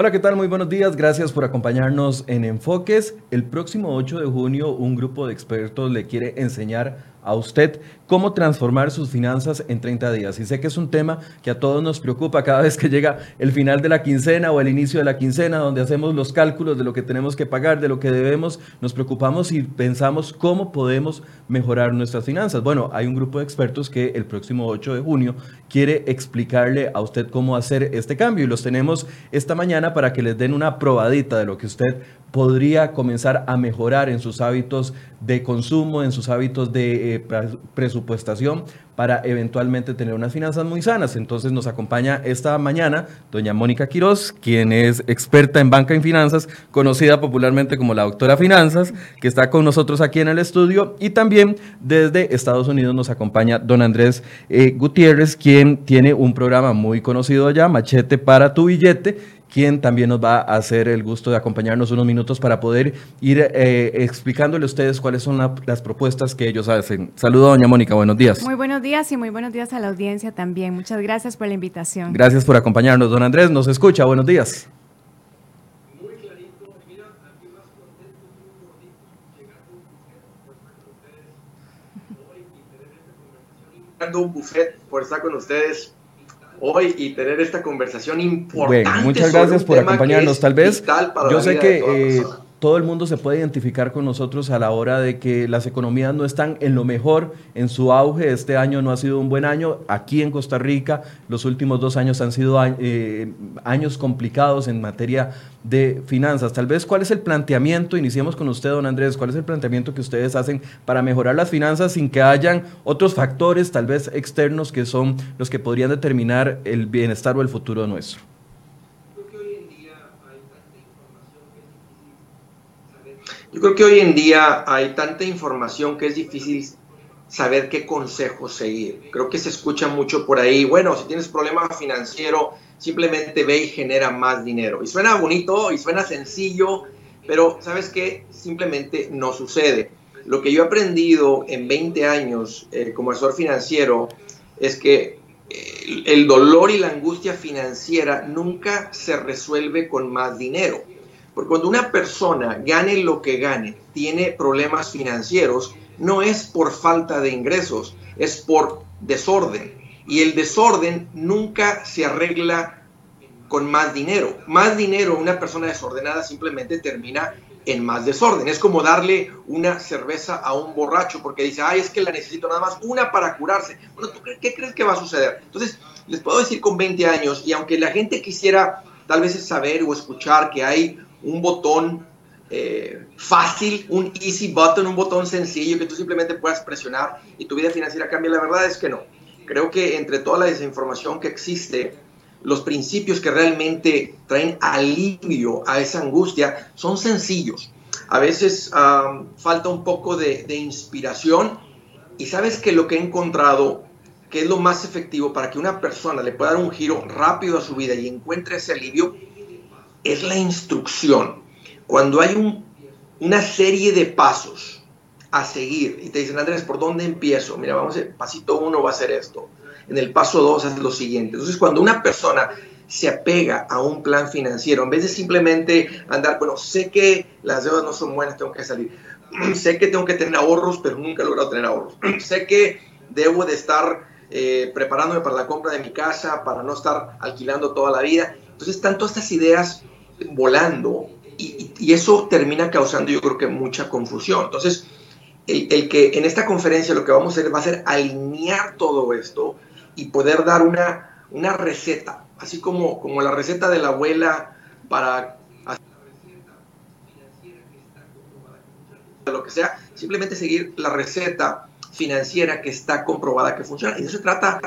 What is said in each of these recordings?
Hola, ¿qué tal? Muy buenos días. Gracias por acompañarnos en Enfoques. El próximo 8 de junio un grupo de expertos le quiere enseñar a usted cómo transformar sus finanzas en 30 días. Y sé que es un tema que a todos nos preocupa cada vez que llega el final de la quincena o el inicio de la quincena, donde hacemos los cálculos de lo que tenemos que pagar, de lo que debemos, nos preocupamos y pensamos cómo podemos mejorar nuestras finanzas. Bueno, hay un grupo de expertos que el próximo 8 de junio quiere explicarle a usted cómo hacer este cambio y los tenemos esta mañana para que les den una probadita de lo que usted podría comenzar a mejorar en sus hábitos de consumo, en sus hábitos de eh, presupuestación para eventualmente tener unas finanzas muy sanas. Entonces nos acompaña esta mañana doña Mónica Quiroz, quien es experta en banca y finanzas, conocida popularmente como la doctora Finanzas, que está con nosotros aquí en el estudio. Y también desde Estados Unidos nos acompaña don Andrés eh, Gutiérrez, quien tiene un programa muy conocido allá, Machete para tu billete quien también nos va a hacer el gusto de acompañarnos unos minutos para poder ir eh, explicándole a ustedes cuáles son las propuestas que ellos hacen. Saludos, doña Mónica, buenos días. Muy buenos días y muy buenos días a la audiencia también. Muchas gracias por la invitación. Gracias por acompañarnos. Don Andrés, nos escucha, buenos días. Muy clarito, mira, aquí más contento, un buffet por estar con ustedes hoy y tener esta conversación importante. Bueno, muchas gracias por acompañarnos. Tal vez, yo sé que todo el mundo se puede identificar con nosotros a la hora de que las economías no están en lo mejor, en su auge. Este año no ha sido un buen año. Aquí en Costa Rica los últimos dos años han sido eh, años complicados en materia de finanzas. Tal vez, ¿cuál es el planteamiento? Iniciemos con usted, don Andrés. ¿Cuál es el planteamiento que ustedes hacen para mejorar las finanzas sin que hayan otros factores, tal vez externos, que son los que podrían determinar el bienestar o el futuro nuestro? Yo creo que hoy en día hay tanta información que es difícil saber qué consejos seguir. Creo que se escucha mucho por ahí, bueno, si tienes problema financiero, simplemente ve y genera más dinero. Y suena bonito y suena sencillo, pero sabes qué, simplemente no sucede. Lo que yo he aprendido en 20 años eh, como asesor financiero es que eh, el dolor y la angustia financiera nunca se resuelve con más dinero porque cuando una persona gane lo que gane, tiene problemas financieros, no es por falta de ingresos, es por desorden. Y el desorden nunca se arregla con más dinero. Más dinero, una persona desordenada simplemente termina en más desorden. Es como darle una cerveza a un borracho porque dice, ay, es que la necesito nada más una para curarse. Bueno, ¿tú qué crees que va a suceder? Entonces, les puedo decir con 20 años, y aunque la gente quisiera tal vez saber o escuchar que hay un botón eh, fácil, un easy button, un botón sencillo que tú simplemente puedas presionar y tu vida financiera cambia. La verdad es que no. Creo que entre toda la desinformación que existe, los principios que realmente traen alivio a esa angustia son sencillos. A veces falta un poco de, de inspiración y sabes que lo que he encontrado que es lo más efectivo para que una persona le pueda dar un giro rápido a su vida y encuentre ese alivio es la instrucción. Cuando hay una serie de pasos a seguir y te dicen, Andrés, ¿por dónde empiezo? Mira, vamos a pasito uno va a ser esto. En el paso dos es lo siguiente. Entonces, cuando una persona se apega a un plan financiero, en vez de simplemente andar, bueno, sé que las deudas no son buenas, tengo que salir. sé que tengo que tener ahorros, pero nunca he logrado tener ahorros. sé que debo de estar eh, preparándome para la compra de mi casa, para no estar alquilando toda la vida. Entonces todas estas ideas volando y, eso termina causando yo creo que mucha confusión. Entonces, el, que en esta conferencia lo que vamos a hacer va a ser alinear todo esto y poder dar una, una receta, así como, como la receta de la abuela para lo que sea, simplemente seguir la receta financiera que está comprobada que funciona. Y de eso se trata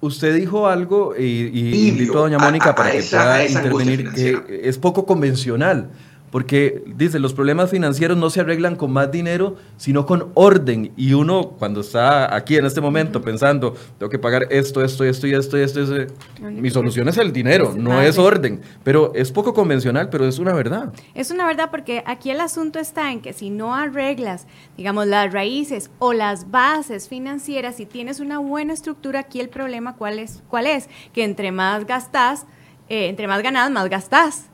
Usted dijo algo y, invitó a doña Mónica para que pueda intervenir, que es poco convencional, porque dice, los problemas financieros no se arreglan con más dinero, sino con orden. Y uno, cuando está aquí en este momento pensando, tengo que pagar esto, esto, esto y esto y esto, esto mi solución es el dinero, no es orden. Pero es poco convencional, pero es una verdad. Es una verdad porque aquí el asunto está en que si no arreglas, digamos, las raíces o las bases financieras, si tienes una buena estructura, aquí el problema cuál es, cuál es que entre más gastas, eh, entre más ganas, más gastas.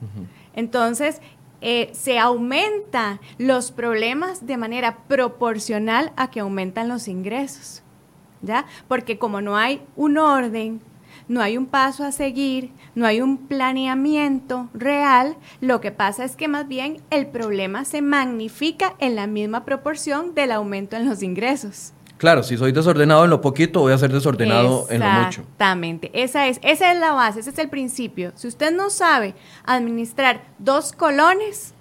Entonces, eh, se aumentan los problemas de manera proporcional a que aumentan los ingresos. ¿Ya? Porque como no hay un orden, no hay un paso a seguir, no hay un planeamiento real, lo que pasa es que más bien el problema se magnifica en la misma proporción del aumento en los ingresos. Claro, si soy desordenado en lo poquito, voy a ser desordenado en lo mucho. Exactamente, esa es, esa es la base, ese es el principio. Si usted no sabe administrar dos colones,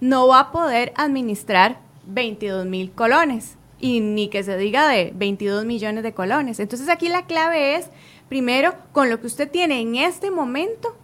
no va a poder administrar 22 mil colones y ni que se diga de 22 millones de colones. Entonces aquí la clave es, primero, con lo que usted tiene en este momento,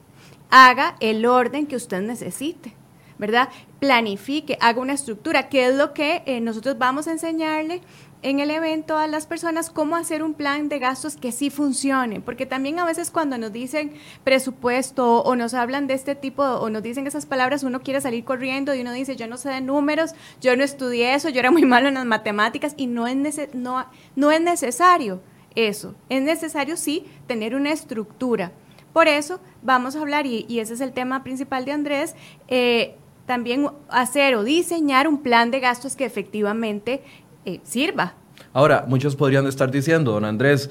haga el orden que usted necesite. ¿verdad? Planifique, haga una estructura, que es lo que eh, nosotros vamos a enseñarle en el evento a las personas cómo hacer un plan de gastos que sí funcione, porque también a veces cuando nos dicen presupuesto o nos hablan de este tipo o nos dicen esas palabras, uno quiere salir corriendo y uno dice, yo no sé de números, yo no estudié eso, yo era muy malo en las matemáticas y no es, no, no es necesario eso, es necesario sí tener una estructura. Por eso vamos a hablar, y, ese es el tema principal de Andrés, eh, también hacer o diseñar un plan de gastos que efectivamente eh, sirva. Ahora, muchos podrían estar diciendo, don Andrés,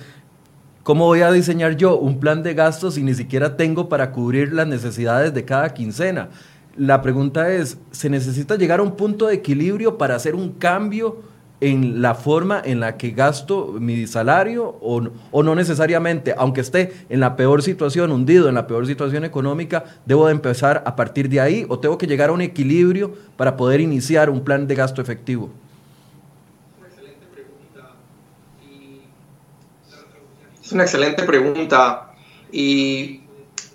¿cómo voy a diseñar yo un plan de gastos si ni siquiera tengo para cubrir las necesidades de cada quincena? La pregunta es, ¿se necesita llegar a un punto de equilibrio para hacer un cambio en la forma en la que gasto mi salario o, o, no necesariamente, aunque esté en la peor situación, hundido en la peor situación económica, debo de empezar a partir de ahí o tengo que llegar a un equilibrio para poder iniciar un plan de gasto efectivo? Es una excelente pregunta. Y,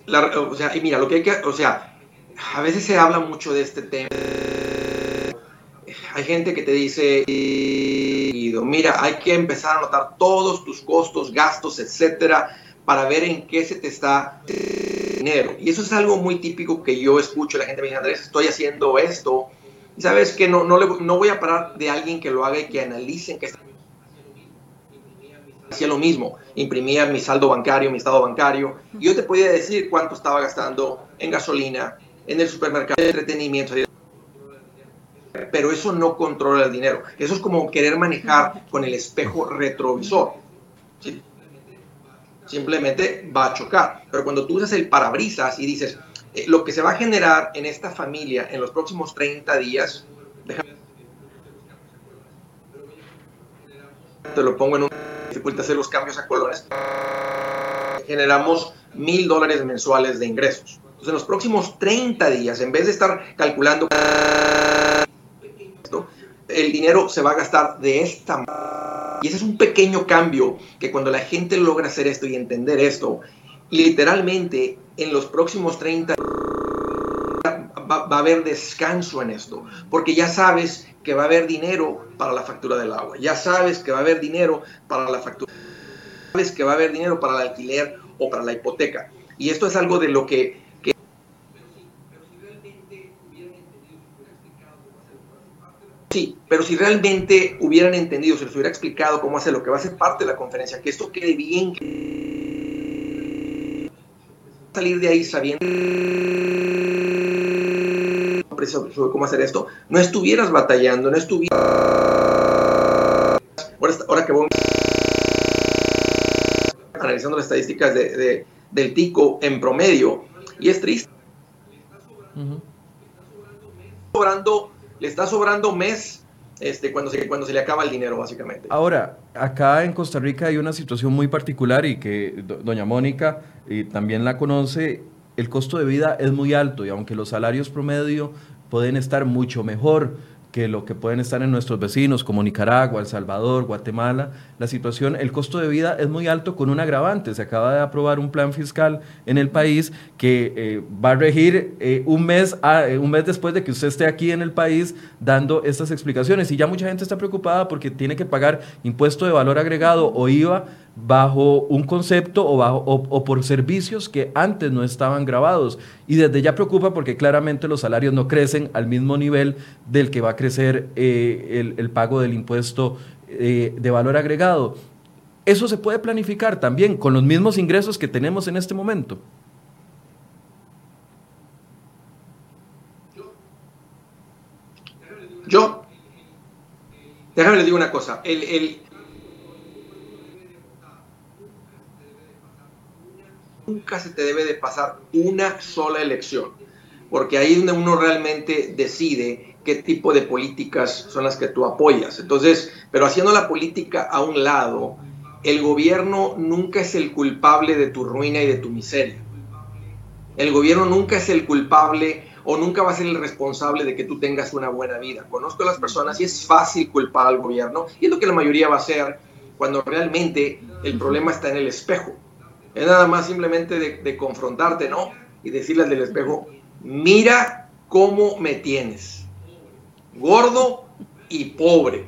o sea, y mira, lo que hay que, o sea, a veces se habla mucho de este tema. Hay gente que te dice, mira, hay que empezar a anotar todos tus costos, gastos, etcétera, para ver en qué se te está dinero. Y eso es algo muy típico que yo escucho. La gente me dice, Andrés, estoy haciendo esto. Y sabes que no, no, no voy a parar de alguien que lo haga y que analicen que está hacía lo mismo, imprimía mi saldo bancario, mi estado bancario, y yo te podía decir cuánto estaba gastando en gasolina, en el supermercado de entretenimiento, pero eso no controla el dinero. Eso es como querer manejar con el espejo retrovisor. Simplemente va a chocar. Pero cuando tú usas el parabrisas y dices, eh, lo que se va a generar en esta familia en los próximos 30 días, te lo pongo en un dificulta hacer los cambios a colones, generamos mil dólares mensuales de ingresos. Entonces, en los próximos 30 días, en vez de estar calculando el dinero se va a gastar de esta manera. Y ese es un pequeño cambio que cuando la gente logra hacer esto y entender esto, literalmente en los próximos 30 va, a haber descanso en esto, porque ya sabes que va a haber dinero para la factura del agua, ya sabes que va a haber dinero para la factura, sabes que va a haber dinero para el alquiler o para la hipoteca. Y esto es algo de lo que, Sí, pero si realmente hubieran entendido, se les hubiera explicado cómo hacer lo que va a ser parte de la conferencia, que esto quede bien, salir de ahí sabiendo sobre cómo hacer esto, no estuvieras batallando, no estuvieras... Ahora, que voy analizando las estadísticas de, del tico en promedio, y es triste. le está sobrando mes este, cuando, se, cuando se le acaba el dinero, básicamente. Ahora, acá en Costa Rica hay una situación muy particular y que doña Mónica y también la conoce, el costo de vida es muy alto y aunque los salarios promedio pueden estar mucho mejor que lo que pueden estar en nuestros vecinos como Nicaragua, El Salvador, Guatemala, la situación, el costo de vida es muy alto con un agravante. Se acaba de aprobar un plan fiscal en el país que eh, va a regir eh, un, mes un mes después de que usted esté aquí en el país dando estas explicaciones. Y ya mucha gente está preocupada porque tiene que pagar impuesto de valor agregado o IVA bajo un concepto o, bajo, o, por servicios que antes no estaban grabados. Y desde ya preocupa porque claramente los salarios no crecen al mismo nivel del que va a crecer eh, el, pago del impuesto eh, de valor agregado. Eso se puede planificar también con los mismos ingresos que tenemos en este momento. Yo, déjame le digo una cosa, el, el nunca se te debe de pasar una sola elección, porque ahí es donde uno realmente decide qué tipo de políticas son las que tú apoyas. Entonces, pero haciendo la política a un lado, el gobierno nunca es el culpable de tu ruina y de tu miseria. El gobierno nunca es el culpable o nunca va a ser el responsable de que tú tengas una buena vida. Conozco a las personas y es fácil culpar al gobierno y es lo que la mayoría va a hacer cuando realmente el problema está en el espejo. Es nada más simplemente de, confrontarte, ¿no? Y decirle del espejo, mira cómo me tienes. Gordo y pobre.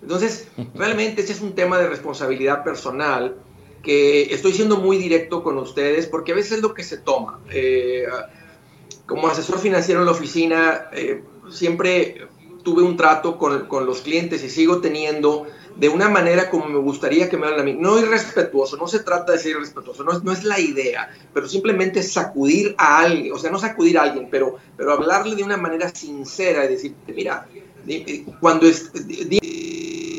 Entonces, realmente ese es un tema de responsabilidad personal que estoy siendo muy directo con ustedes porque a veces es lo que se toma. Eh, como asesor financiero en la oficina, eh, siempre tuve un trato con, los clientes y sigo teniendo de una manera como me gustaría que me hablen a mí. No irrespetuoso, no se trata de ser irrespetuoso, no es, no es la idea, pero simplemente sacudir a alguien, o sea, no sacudir a alguien, pero, pero hablarle de una manera sincera y decir, mira, cuando es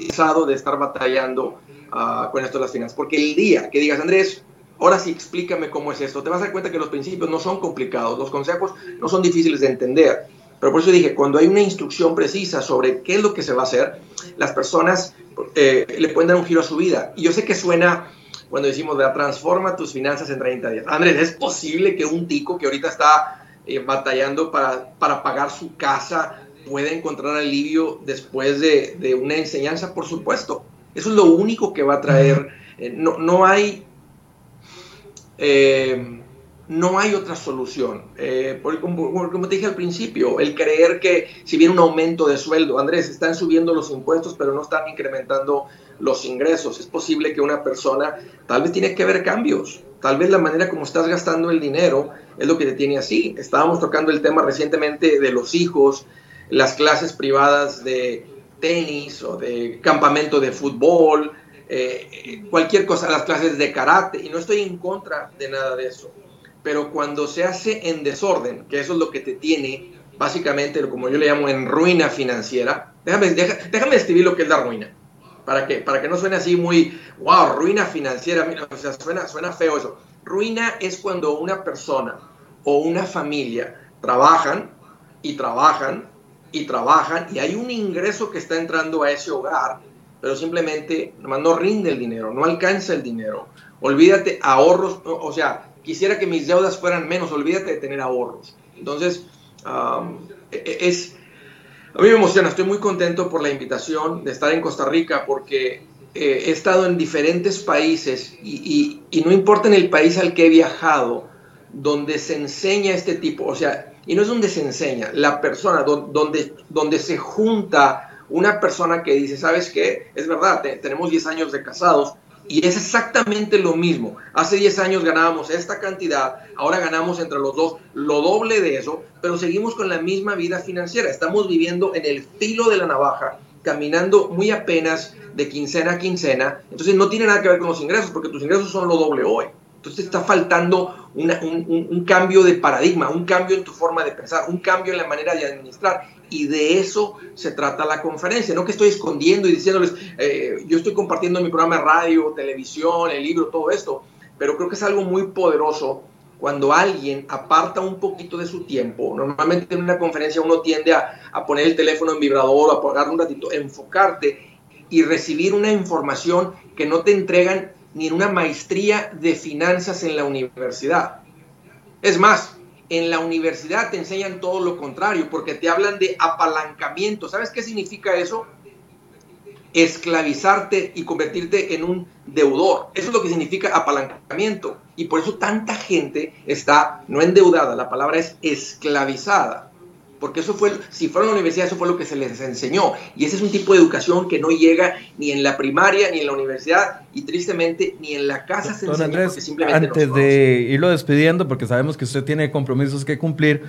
cansado de estar batallando uh, con esto de las finanzas, porque el día que digas, Andrés, ahora sí explícame cómo es esto, te vas a dar cuenta que los principios no son complicados, los consejos no son difíciles de entender. Pero por eso dije, cuando hay una instrucción precisa sobre qué es lo que se va a hacer, las personas eh, le pueden dar un giro a su vida. Y yo sé que suena cuando decimos, de transforma tus finanzas en 30 días. Andrés, ¿es posible que un tico que ahorita está eh, batallando para, para pagar su casa pueda encontrar alivio después de, de, una enseñanza? Por supuesto. Eso es lo único que va a traer. Eh, no, no hay no hay otra solución. Eh, como, te dije al principio, el creer que si viene un aumento de sueldo, Andrés, están subiendo los impuestos, pero no están incrementando los ingresos. Es posible que una persona tal vez tiene que ver cambios. Tal vez la manera como estás gastando el dinero es lo que te tiene así. Estábamos tocando el tema recientemente de los hijos, las clases privadas de tenis o de campamento de fútbol, eh, cualquier cosa, las clases de karate. Y no estoy en contra de nada de eso pero cuando se hace en desorden, que eso es lo que te tiene básicamente, como yo le llamo, en ruina financiera, déjame, déjame describir lo que es la ruina, para que, para que no suene así muy, wow, ruina financiera, o sea, suena, suena feo eso. Ruina es cuando una persona o una familia trabajan y trabajan y trabajan y hay un ingreso que está entrando a ese hogar, pero simplemente no rinde el dinero, no alcanza el dinero. Olvídate, ahorros, o sea, quisiera que mis deudas fueran menos, olvídate de tener ahorros. Entonces, e, e, es, a mí me emociona, estoy muy contento por la invitación de estar en Costa Rica porque eh, he estado en diferentes países y, no importa en el país al que he viajado, donde se enseña este tipo, o sea, y no es donde se enseña, la persona, donde, donde se junta una persona que dice, ¿sabes qué? Es verdad, tenemos 10 años de casados, y es exactamente lo mismo. Hace 10 años ganábamos esta cantidad, ahora ganamos entre los dos lo doble de eso, pero seguimos con la misma vida financiera. Estamos viviendo en el filo de la navaja, caminando muy apenas de quincena a quincena. Entonces no tiene nada que ver con los ingresos, porque tus ingresos son lo doble hoy. Entonces está faltando un, cambio de paradigma, un cambio en tu forma de pensar, un cambio en la manera de administrar. Y de eso se trata la conferencia. No que estoy escondiendo y diciéndoles, eh, yo estoy compartiendo mi programa de radio, televisión, el libro, todo esto. Pero creo que es algo muy poderoso cuando alguien aparta un poquito de su tiempo. Normalmente en una conferencia uno tiende a, a poner el teléfono en vibrador, a apagar un ratito, enfocarte y recibir una información que no te entregan ni en una maestría de finanzas en la universidad. Es más, En la universidad te enseñan todo lo contrario, porque te hablan de apalancamiento. ¿Sabes qué significa eso? Esclavizarte y convertirte en un deudor. Eso es lo que significa apalancamiento. Y por eso tanta gente está no endeudada, la palabra es esclavizada porque eso fue, si fueron a la universidad, eso fue lo que se les enseñó. Y ese es un tipo de educación que no llega ni en la primaria, ni en la universidad, y tristemente ni en la casa se Don Andrés, antes de irlo despidiendo, porque sabemos que usted tiene compromisos que cumplir,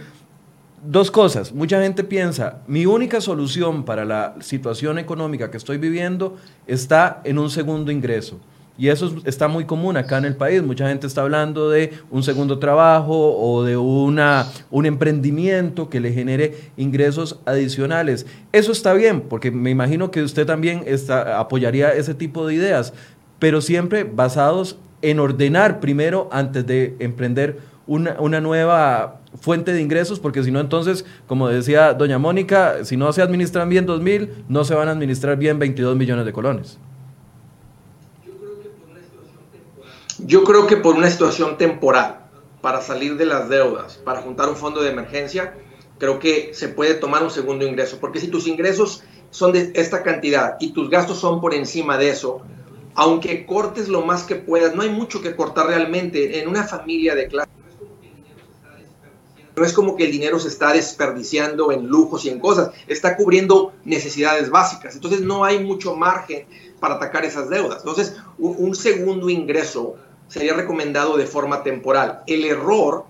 dos cosas. Mucha gente piensa, mi única solución para la situación económica que estoy viviendo está en un segundo ingreso. Y eso está muy común acá en el país. Mucha gente está hablando de un segundo trabajo o de una, un emprendimiento que le genere ingresos adicionales. Eso está bien, porque me imagino que usted también está, apoyaría ese tipo de ideas, pero siempre basados en ordenar primero antes de emprender una, una nueva fuente de ingresos, porque si no, entonces, como decía doña Mónica, si no se administran bien 2.000, no se van a administrar bien 22 millones de colones. Yo creo que por una situación temporal, para salir de las deudas, para juntar un fondo de emergencia, creo que se puede tomar un segundo ingreso. Porque si tus ingresos son de esta cantidad y tus gastos son por encima de eso, aunque cortes lo más que puedas, no hay mucho que cortar realmente en una familia de clase. No es como que el dinero se está desperdiciando en lujos y en cosas, está cubriendo necesidades básicas. Entonces no hay mucho margen para atacar esas deudas. Entonces, un, segundo ingreso sería recomendado de forma temporal. El error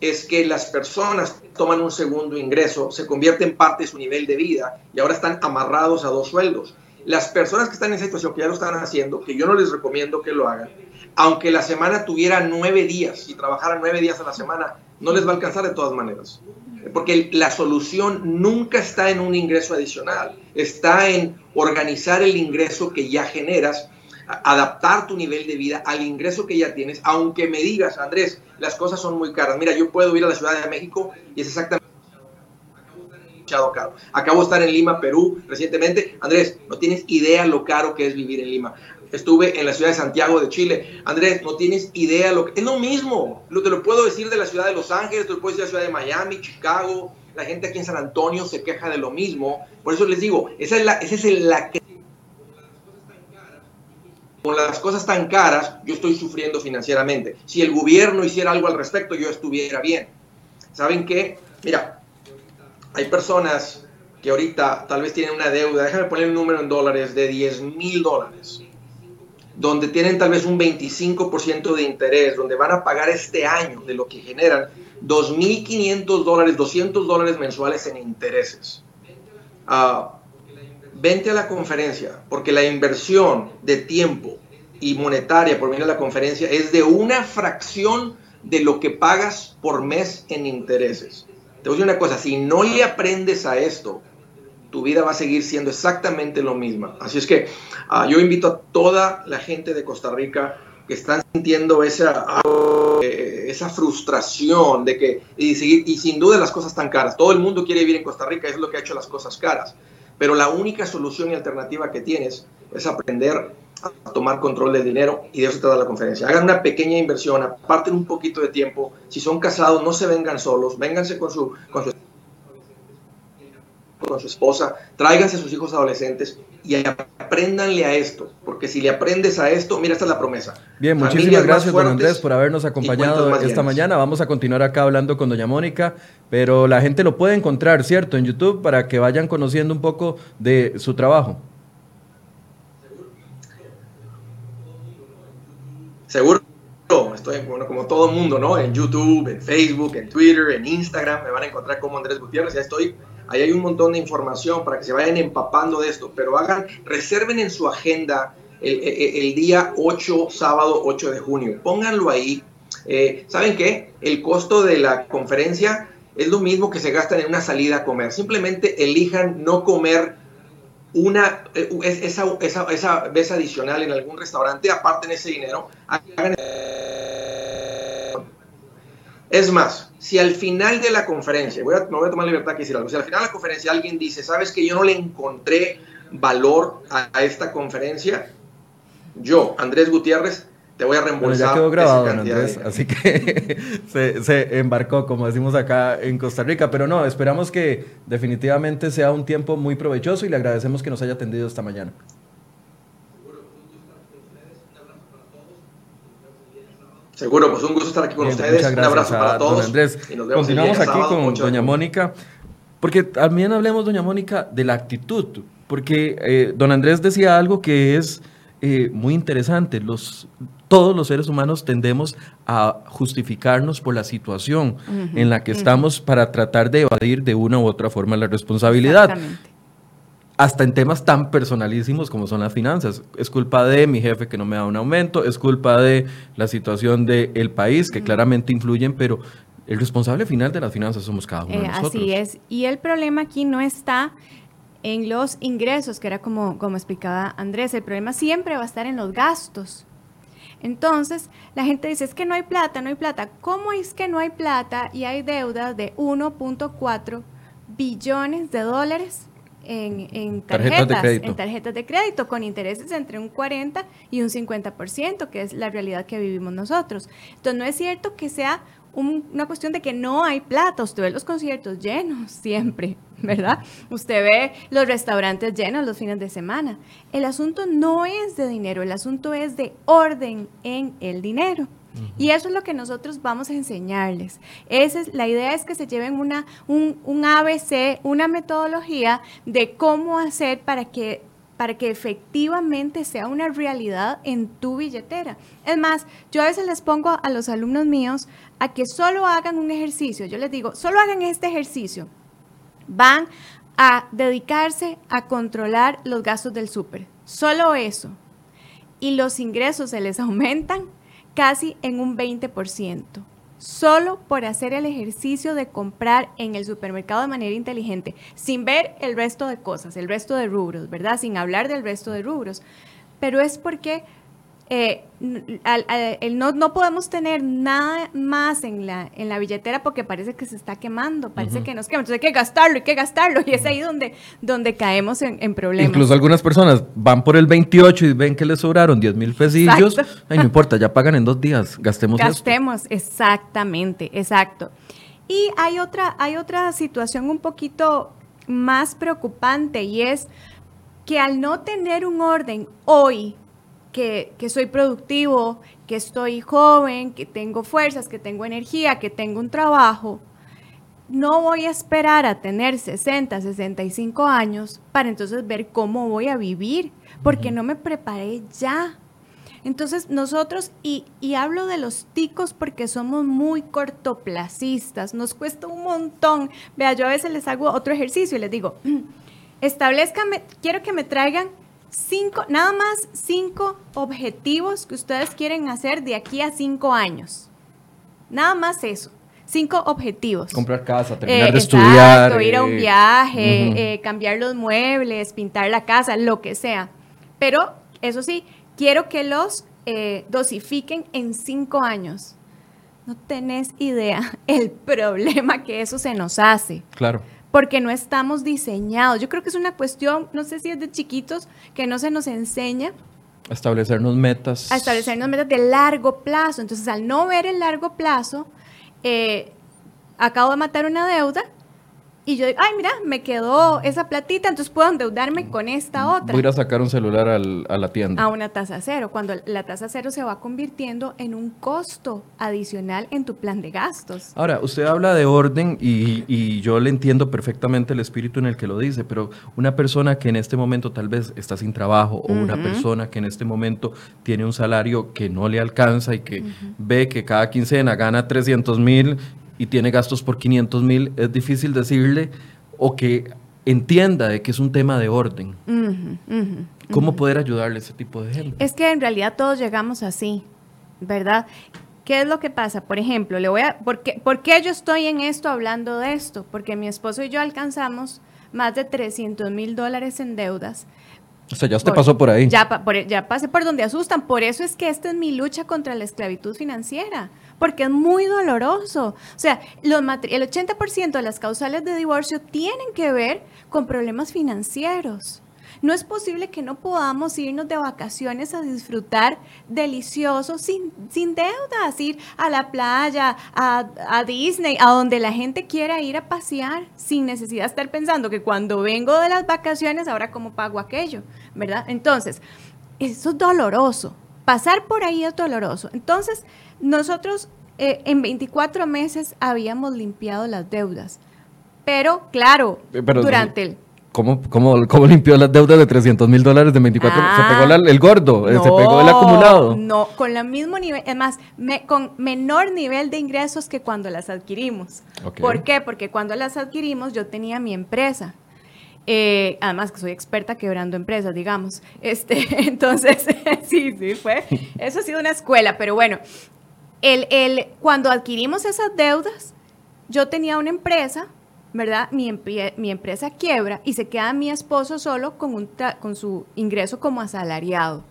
es que las personas toman un segundo ingreso, se convierte en parte de su nivel de vida y ahora están amarrados a dos sueldos. Las personas que están en esa situación, que ya lo están haciendo, que yo no les recomiendo que lo hagan, aunque la semana tuviera nueve días y trabajaran nueve días a la semana, no les va a alcanzar de todas maneras. Porque la solución nunca está en un ingreso adicional, está en organizar el ingreso que ya generas, adaptar tu nivel de vida al ingreso que ya tienes, aunque me digas, Andrés, las cosas son muy caras. Mira, yo puedo ir a la Ciudad de México y es exactamente caro. Acabo de estar en Lima, Perú, recientemente. Andrés, no tienes idea lo caro que es vivir en Lima estuve en la ciudad de Santiago de Chile. Andrés, no tienes idea lo que es lo mismo. Lo te lo puedo decir de la ciudad de Los Ángeles, te lo puedo decir de la ciudad de Miami, Chicago. La gente aquí en San Antonio se queja de lo mismo. Por eso les digo, esa es la, esa es la con las cosas tan caras, yo estoy sufriendo financieramente. Si el gobierno hiciera algo al respecto, yo estuviera bien. ¿Saben qué? Mira, hay personas que ahorita tal vez tienen una deuda, déjame poner un número en dólares, de 10 mil dólares donde tienen tal vez un 25% de interés, donde van a pagar este año de lo que generan 2.500 dólares, 200 dólares mensuales en intereses. Uh, vente a la conferencia, porque la inversión de tiempo y monetaria por medio de la conferencia es de una fracción de lo que pagas por mes en intereses. Te voy a decir una cosa, si no le aprendes a esto, tu vida va a seguir siendo exactamente lo mismo. Así es que ah, yo invito a toda la gente de Costa Rica que están sintiendo esa, eh, esa frustración de que, y, y sin duda las cosas tan caras. Todo el mundo quiere vivir en Costa Rica, es lo que ha hecho las cosas caras. Pero la única solución y alternativa que tienes es aprender a tomar control del dinero y de eso te da la conferencia. Hagan una pequeña inversión, aparten un poquito de tiempo. Si son casados, no se vengan solos, vénganse con su, con su con su esposa, tráiganse a sus hijos adolescentes y apréndanle a esto, porque si le aprendes a esto, mira, esta es la promesa. Bien, muchísimas gracias, don Andrés, por habernos acompañado esta mañana. Vamos a continuar acá hablando con doña Mónica, pero la gente lo puede encontrar, ¿cierto?, en YouTube para que vayan conociendo un poco de su trabajo. Seguro. Estoy, bueno, como todo mundo, ¿no? En YouTube, en Facebook, en Twitter, en Instagram, me van a encontrar como Andrés Gutiérrez. Ya estoy Ahí hay un montón de información para que se vayan empapando de esto, pero hagan, reserven en su agenda el, día 8, sábado 8 de junio. Pónganlo ahí. Eh, ¿Saben qué? El costo de la conferencia es lo mismo que se gastan en una salida a comer. Simplemente elijan no comer una eh, esa, esa, esa, vez adicional en algún restaurante, aparten ese dinero, es más, si al final de la conferencia, voy a, me voy a tomar la libertad de decir algo, si al final de la conferencia alguien dice, sabes que yo no le encontré valor a, esta conferencia, yo, Andrés Gutiérrez, te voy a reembolsar. ya quedó grabado, Andrés, así que se, se, embarcó, como decimos acá en Costa Rica. Pero no, esperamos que definitivamente sea un tiempo muy provechoso y le agradecemos que nos haya atendido esta mañana. Seguro, pues un gusto estar aquí con ustedes. un abrazo para todos. Andrés. Continuamos aquí con doña Mónica, porque también hablemos, doña Mónica, de la actitud, porque eh, don Andrés decía algo que es eh, muy interesante. Los, todos los seres humanos tendemos a justificarnos por la situación en la que estamos para tratar de evadir de una u otra forma la responsabilidad hasta en temas tan personalísimos como son las finanzas. Es culpa de mi jefe que no me da un aumento, es culpa de la situación del país que claramente influyen, pero el responsable final de las finanzas somos cada uno de eh, nosotros. Así es. Y el problema aquí no está en los ingresos, que era como, como explicaba Andrés, el problema siempre va a estar en los gastos. Entonces, la gente dice, es que no hay plata, no hay plata. ¿Cómo es que no hay plata y hay deudas de 1.4 billones de dólares en, tarjetas, en tarjetas de crédito con intereses entre un 40 y un 50%, que es la realidad que vivimos nosotros. Entonces no es cierto que sea una cuestión de que no hay plata, usted ve los conciertos llenos siempre, ¿verdad? Usted ve los restaurantes llenos los fines de semana. El asunto no es de dinero, el asunto es de orden en el dinero. Y eso es lo que nosotros vamos a enseñarles. Esa es, la idea es que se lleven una, un, un ABC, una metodología de cómo hacer para que para que efectivamente sea una realidad en tu billetera. Es más, yo a veces les pongo a los alumnos míos a que solo hagan un ejercicio. Yo les digo, solo hagan este ejercicio. Van a dedicarse a controlar los gastos del súper. Solo eso. Y los ingresos se les aumentan casi en un 20%, solo por hacer el ejercicio de comprar en el supermercado de manera inteligente, sin ver el resto de cosas, el resto de rubros, ¿verdad? Sin hablar del resto de rubros. Pero es porque eh, no, no, podemos tener nada más en la, en la billetera porque parece que se está quemando, parece que nos quema. Entonces hay que gastarlo, hay que gastarlo. Y es ahí donde, donde caemos en, problemas. Incluso algunas personas van por el 28 y ven que les sobraron 10 mil pesillos. Ay, no importa, ya pagan en dos días, gastemos Gastemos, exactamente, exacto. Y hay otra, hay otra situación un poquito más preocupante y es que al no tener un orden hoy que, soy productivo, que estoy joven, que tengo fuerzas, que tengo energía, que tengo un trabajo, no voy a esperar a tener 60, 65 años para entonces ver cómo voy a vivir, porque no me preparé ya. Entonces nosotros, y, y, hablo de los ticos porque somos muy cortoplacistas, nos cuesta un montón. Vea, yo a veces les hago otro ejercicio y les digo, establezcanme, quiero que me traigan cinco, nada más cinco objetivos que ustedes quieren hacer de aquí a cinco años. Nada más eso. Cinco objetivos. Comprar casa, terminar de estudiar. Ir a un eh, viaje, eh, cambiar los muebles, pintar la casa, lo que sea. Pero, eso sí, quiero que los eh, dosifiquen en cinco años. No tenés idea el problema que eso se nos hace. Claro porque no estamos diseñados. Yo creo que es una cuestión, no sé si es de chiquitos, que no se nos enseña. A establecernos metas. A establecernos metas de largo plazo. Entonces, al no ver el largo plazo, eh, acabo de matar una deuda y yo digo, ay, mira, me quedó esa platita, entonces puedo endeudarme con esta otra. Voy a ir a sacar un celular a la tienda. A una tasa cero, cuando la tasa cero se va convirtiendo en un costo adicional en tu plan de gastos. Ahora, usted habla de orden y, y yo le entiendo perfectamente el espíritu en el que lo dice, pero una persona que en este momento tal vez está sin trabajo o una persona que en este momento tiene un salario que no le alcanza y que ve que cada quincena gana 300 mil y tiene gastos por 500 mil, es difícil decirle o que entienda de que es un tema de orden. ¿Cómo poder ayudarle a ese tipo de gente? Es que en realidad todos llegamos así, ¿verdad? ¿Qué es lo que pasa? Por ejemplo, le voy a, ¿por, qué, ¿por qué yo estoy en esto hablando de esto? Porque mi esposo y yo alcanzamos más de 300 mil dólares en deudas. O sea, ya usted pasó por ahí. Ya, ya pasé por donde asustan. Por eso es que esta es mi lucha contra la esclavitud financiera porque es muy doloroso. O sea, los el 80% de las causales de divorcio tienen que ver con problemas financieros. No es posible que no podamos irnos de vacaciones a disfrutar delicioso sin, sin deudas, ir a la playa, a, Disney, a donde la gente quiera ir a pasear, sin necesidad de estar pensando que cuando vengo de las vacaciones, ahora cómo pago aquello, ¿verdad? Entonces, eso es doloroso. Pasar por ahí es doloroso. Entonces, nosotros eh, en 24 meses habíamos limpiado las deudas. Pero, claro, eh, durante el ¿Cómo, cómo, limpió las deudas de 300 mil dólares de 24? ¿Se pegó ah. el gordo? Eh, ¿Se pegó el acumulado? No, con el mismo nivel, es más, con menor nivel de ingresos que cuando las adquirimos. ¿Por qué? Porque cuando las adquirimos yo tenía mi empresa. Eh, además que soy experta quebrando empresas, digamos. Este, entonces, sí, sí, fue. Eso ha sido una escuela, pero bueno, el, el, cuando adquirimos esas deudas, yo tenía una empresa ¿verdad? Mi, mi, empresa quiebra y se queda mi esposo solo con, un con su ingreso como asalariado,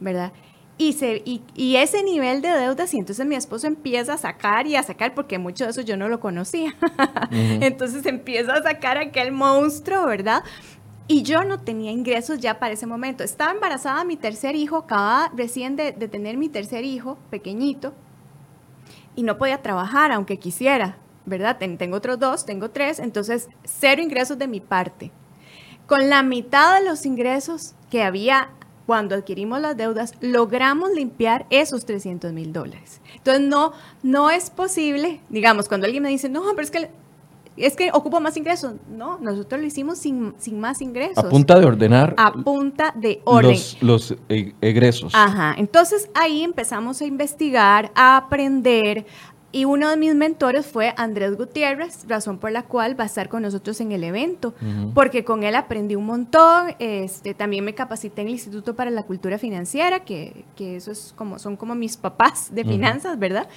¿verdad? Y, se, y, ese nivel de deudas, y entonces mi esposo empieza a sacar y a sacar, porque mucho de eso yo no lo conocía. Entonces empieza a sacar aquel monstruo, ¿verdad? Y yo no tenía ingresos ya para ese momento. Estaba embarazada mi tercer hijo, acababa recién de, de tener mi tercer hijo, pequeñito, y no podía trabajar aunque quisiera. ¿Verdad? tengo otros dos, tengo tres, entonces cero ingresos de mi parte. Con la mitad de los ingresos que había cuando adquirimos las deudas, logramos limpiar esos 300 mil dólares. Entonces, no, no es posible, digamos, cuando alguien me dice, no, pero es que es que ocupo más ingresos. No, nosotros lo hicimos sin, sin, más ingresos. A punta de ordenar. A punta de orden. Los, los e, egresos. Ajá. Entonces ahí empezamos a investigar, a aprender, y uno de mis mentores fue Andrés Gutiérrez, razón por la cual va a estar con nosotros en el evento, porque con él aprendí un montón, este, también me capacité en el Instituto para la Cultura Financiera, que, que eso es como, son como mis papás de finanzas, ¿verdad?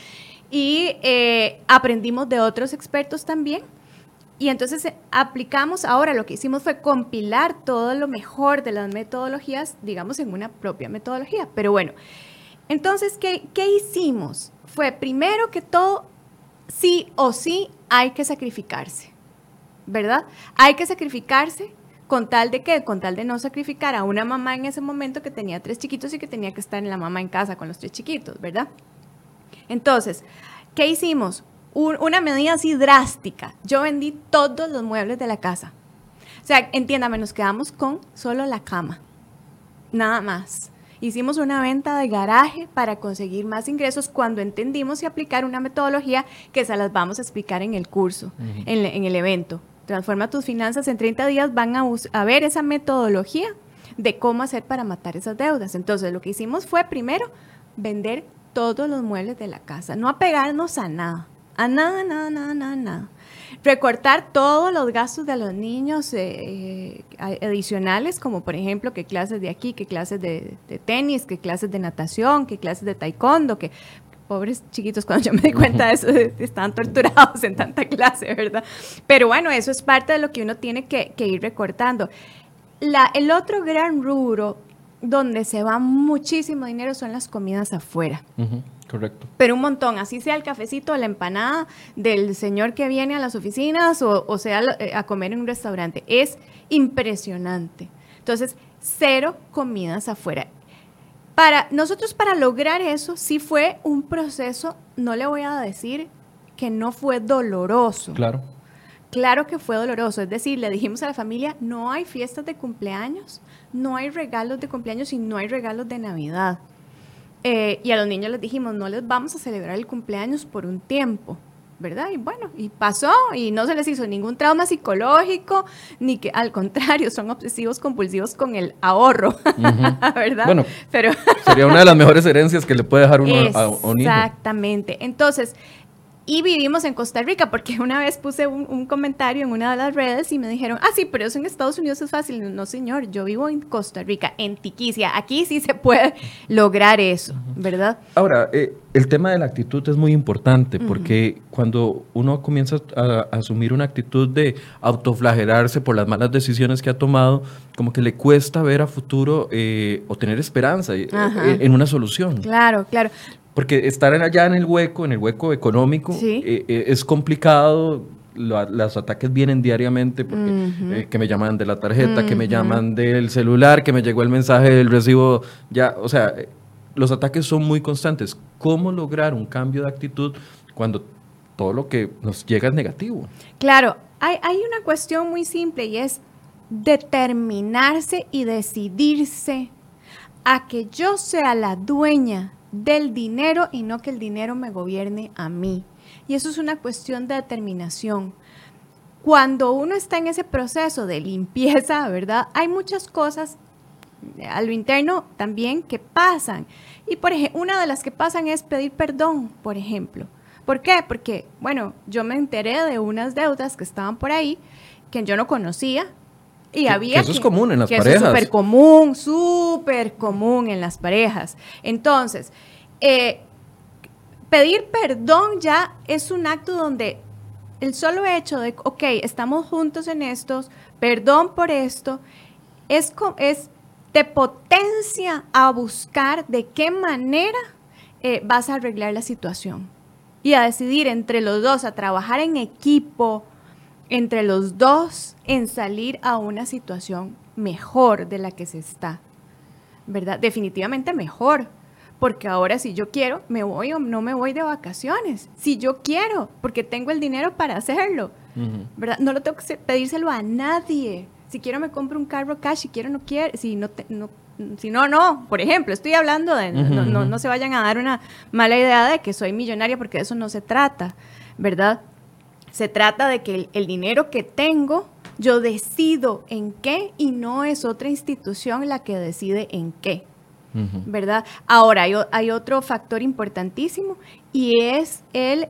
Y eh, aprendimos de otros expertos también. Y entonces eh, aplicamos, ahora lo que hicimos fue compilar todo lo mejor de las metodologías, digamos, en una propia metodología. Pero bueno, entonces, ¿qué, qué hicimos? Fue primero que todo, sí o sí hay que sacrificarse, ¿verdad? Hay que sacrificarse con tal de que, con tal de no sacrificar a una mamá en ese momento que tenía tres chiquitos y que tenía que estar en la mamá en casa con los tres chiquitos, ¿verdad? Entonces, ¿qué hicimos? una medida así drástica. Yo vendí todos los muebles de la casa. O sea, entiéndame, nos quedamos con solo la cama. Nada más. Hicimos una venta de garaje para conseguir más ingresos cuando entendimos y aplicar una metodología que se las vamos a explicar en el curso, en, el evento. Transforma tus finanzas en 30 días, van a, a ver esa metodología de cómo hacer para matar esas deudas. Entonces, lo que hicimos fue primero vender todos los muebles de la casa, no apegarnos a nada, a nada, nada, nada, nada, nada recortar todos los gastos de los niños eh, eh, adicionales, como por ejemplo que clases de aquí, que clases de, tenis, que clases de natación, que clases de taekwondo, que pobres chiquitos, cuando yo me di cuenta de eso, están torturados en tanta clase, ¿verdad? Pero bueno, eso es parte de lo que uno tiene que, ir recortando. La, el otro gran rubro donde se va muchísimo dinero son las comidas afuera. Correcto. Pero un montón, así sea el cafecito, la empanada del señor que viene a las oficinas o, sea eh, a comer en un restaurante. Es impresionante. Entonces, cero comidas afuera. Para nosotros, para lograr eso, sí fue un proceso, no le voy a decir que no fue doloroso. Claro. Claro que fue doloroso. Es decir, le dijimos a la familia, no hay fiestas de cumpleaños, no hay regalos de cumpleaños y no hay regalos de Navidad. Eh, y a los niños les dijimos, no les vamos a celebrar el cumpleaños por un tiempo, ¿verdad? Y bueno, y pasó y no se les hizo ningún trauma psicológico, ni que al contrario, son obsesivos compulsivos con el ahorro, ¿verdad? Bueno, Pero sería una de las mejores herencias que le puede dejar uno a un niño. Exactamente. Entonces, y vivimos en Costa Rica, porque una vez puse un, comentario en una de las redes y me dijeron, ah, sí, pero eso en Estados Unidos es fácil. No, señor, yo vivo en Costa Rica, en Tiquicia. Aquí sí se puede lograr eso, ¿verdad? Ahora, eh, el tema de la actitud es muy importante, porque cuando uno comienza a, asumir una actitud de autoflagelarse por las malas decisiones que ha tomado, como que le cuesta ver a futuro eh, o tener esperanza eh, en una solución. Claro, claro. Porque estar allá en el hueco, en el hueco económico, eh, eh, es complicado los ataques vienen diariamente, porque, eh, que me llaman de la tarjeta, que me llaman del celular, que me llegó el mensaje del recibo, ya, o sea, los ataques son muy constantes. ¿Cómo lograr un cambio de actitud cuando todo lo que nos llega es negativo? Claro, hay, hay una cuestión muy simple y es determinarse y decidirse a que yo sea la dueña del dinero y no que el dinero me gobierne a mí. Y eso es una cuestión de determinación. Cuando uno está en ese proceso de limpieza, ¿verdad? Hay muchas cosas a lo interno también que pasan. Y por ejemplo, una de las que pasan es pedir perdón, por ejemplo. ¿Por qué? Porque, bueno, yo me enteré de unas deudas que estaban por ahí que yo no conocía, y había eso es común en las parejas. Eso es súper común, súper común en las parejas. Entonces, eh, pedir perdón ya es un acto donde el solo hecho de, ok, estamos juntos en estos, perdón por esto, es, es te potencia a buscar de qué manera eh, vas a arreglar la situación y a decidir entre los dos, a trabajar en equipo, entre los dos en salir a una situación mejor de la que se está, ¿verdad? Definitivamente mejor, porque ahora si yo quiero, me voy o no me voy de vacaciones, si yo quiero, porque tengo el dinero para hacerlo, ¿verdad? No lo tengo que pedírselo a nadie. Si quiero me compro un carro cash, si quiero no quiero, si no, no si no, no. Por ejemplo, estoy hablando de, no, no, no, se vayan a dar una mala idea de que soy millonaria porque de eso no se trata, ¿verdad? Se trata de que el, dinero que tengo, yo decido en qué y no es otra institución la que decide en qué. ¿Verdad? Ahora, hay, hay, otro factor importantísimo y es el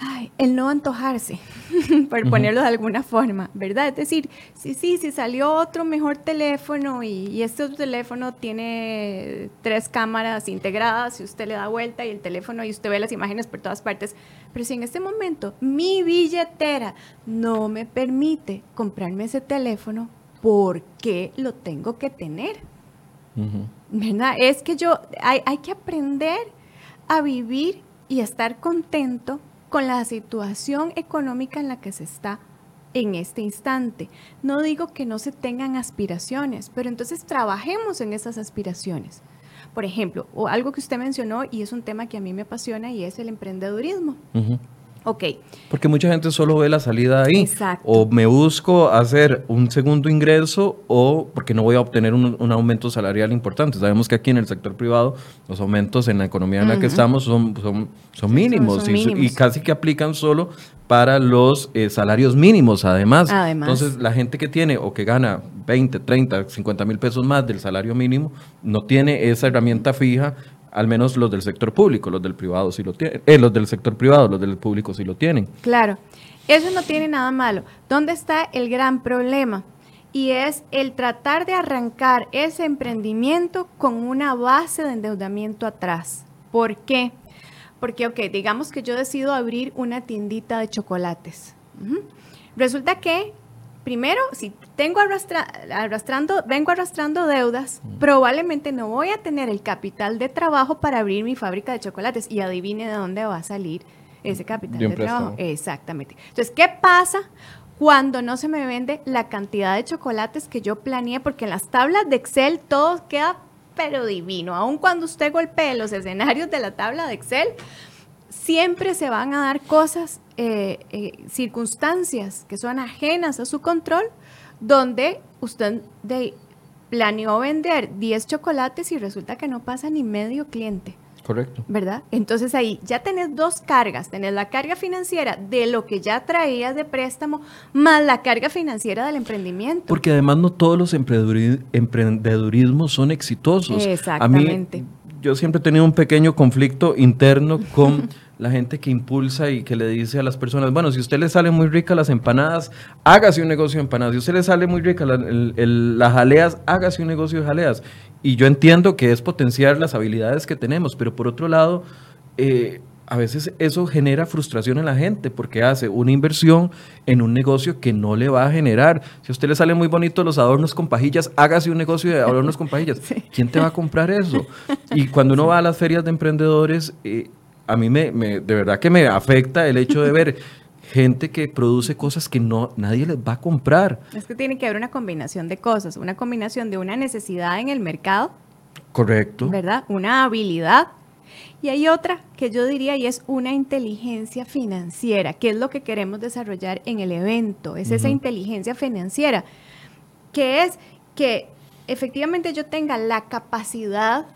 em, el no antojarse, por ponerlo de alguna forma, ¿verdad? Es decir, sí, sí, si salió otro mejor teléfono y, este otro teléfono tiene tres cámaras integradas y usted le da vuelta y el teléfono y usted ve las imágenes por todas partes, pero si en este momento mi billetera no me permite comprarme ese teléfono, ¿por qué lo tengo que tener? ¿Verdad? Es que yo, hay, hay que aprender a vivir y estar contento con la situación económica en la que se está en este instante. No digo que no se tengan aspiraciones, pero entonces trabajemos en esas aspiraciones. Por ejemplo, o algo que usted mencionó y es un tema que a mí me apasiona y es el emprendedurismo. Ok. Porque mucha gente solo ve la salida ahí. Exacto. O me busco hacer un segundo ingreso o porque no voy a obtener un, aumento salarial importante. Sabemos que aquí en el sector privado los aumentos en la economía en la que estamos son, son, mínimos, y, casi que aplican solo para los eh, salarios mínimos además. además. Entonces la gente que tiene o que gana 20, 30, 50 mil pesos más del salario mínimo no tiene esa herramienta fija al menos los del sector público, los del privado sí lo tienen, eh, los del sector privado, los del público sí lo tienen. Claro, eso no tiene nada malo. ¿Dónde está el gran problema? Y es el tratar de arrancar ese emprendimiento con una base de endeudamiento atrás. ¿Por qué? Porque, ok, digamos que yo decido abrir una tiendita de chocolates. Resulta que primero, si tengo arrastrando, vengo arrastrando deudas, probablemente no voy a tener el capital de trabajo para abrir mi fábrica de chocolates. Y adivine de dónde va a salir ese capital de, trabajo. Exactamente. Entonces, ¿qué pasa? Cuando no se me vende la cantidad de chocolates que yo planeé, porque en las tablas de Excel todo queda pero divino. Aun cuando usted golpee los escenarios de la tabla de Excel, siempre se van a dar cosas, eh, eh, circunstancias que son ajenas a su control, donde usted planeó vender 10 chocolates y resulta que no pasa ni medio cliente. Correcto. ¿Verdad? Entonces ahí ya tenés dos cargas. Tenés la carga financiera de lo que ya traías de préstamo, más la carga financiera del emprendimiento. Porque además no todos los emprendedurismos son exitosos. Exactamente yo siempre he tenido un pequeño conflicto interno con la gente que impulsa y que le dice a las personas, bueno, si a usted le sale muy rica las empanadas, hágase un negocio de empanadas. Si a usted le sale muy rica las jaleas, hágase un negocio de jaleas. Y yo entiendo que es potenciar las habilidades que tenemos, pero por otro lado, eh, a veces eso genera frustración en la gente porque hace una inversión en un negocio que no le va a generar. Si a usted le sale muy bonito los adornos con pajillas, hágase un negocio de adornos con pajillas. ¿Quién te va a comprar eso? Y cuando uno va a las ferias de emprendedores, eh, a mí me, me, de verdad que me afecta el hecho de ver gente que produce cosas que no nadie les va a comprar. Es que tiene que haber una combinación de cosas, una combinación de una necesidad en el mercado. Correcto. ¿Verdad? Una habilidad. Y hay otra que yo diría y es una inteligencia financiera, que es lo que queremos desarrollar en el evento, es esa inteligencia financiera, que es que efectivamente yo tenga la capacidad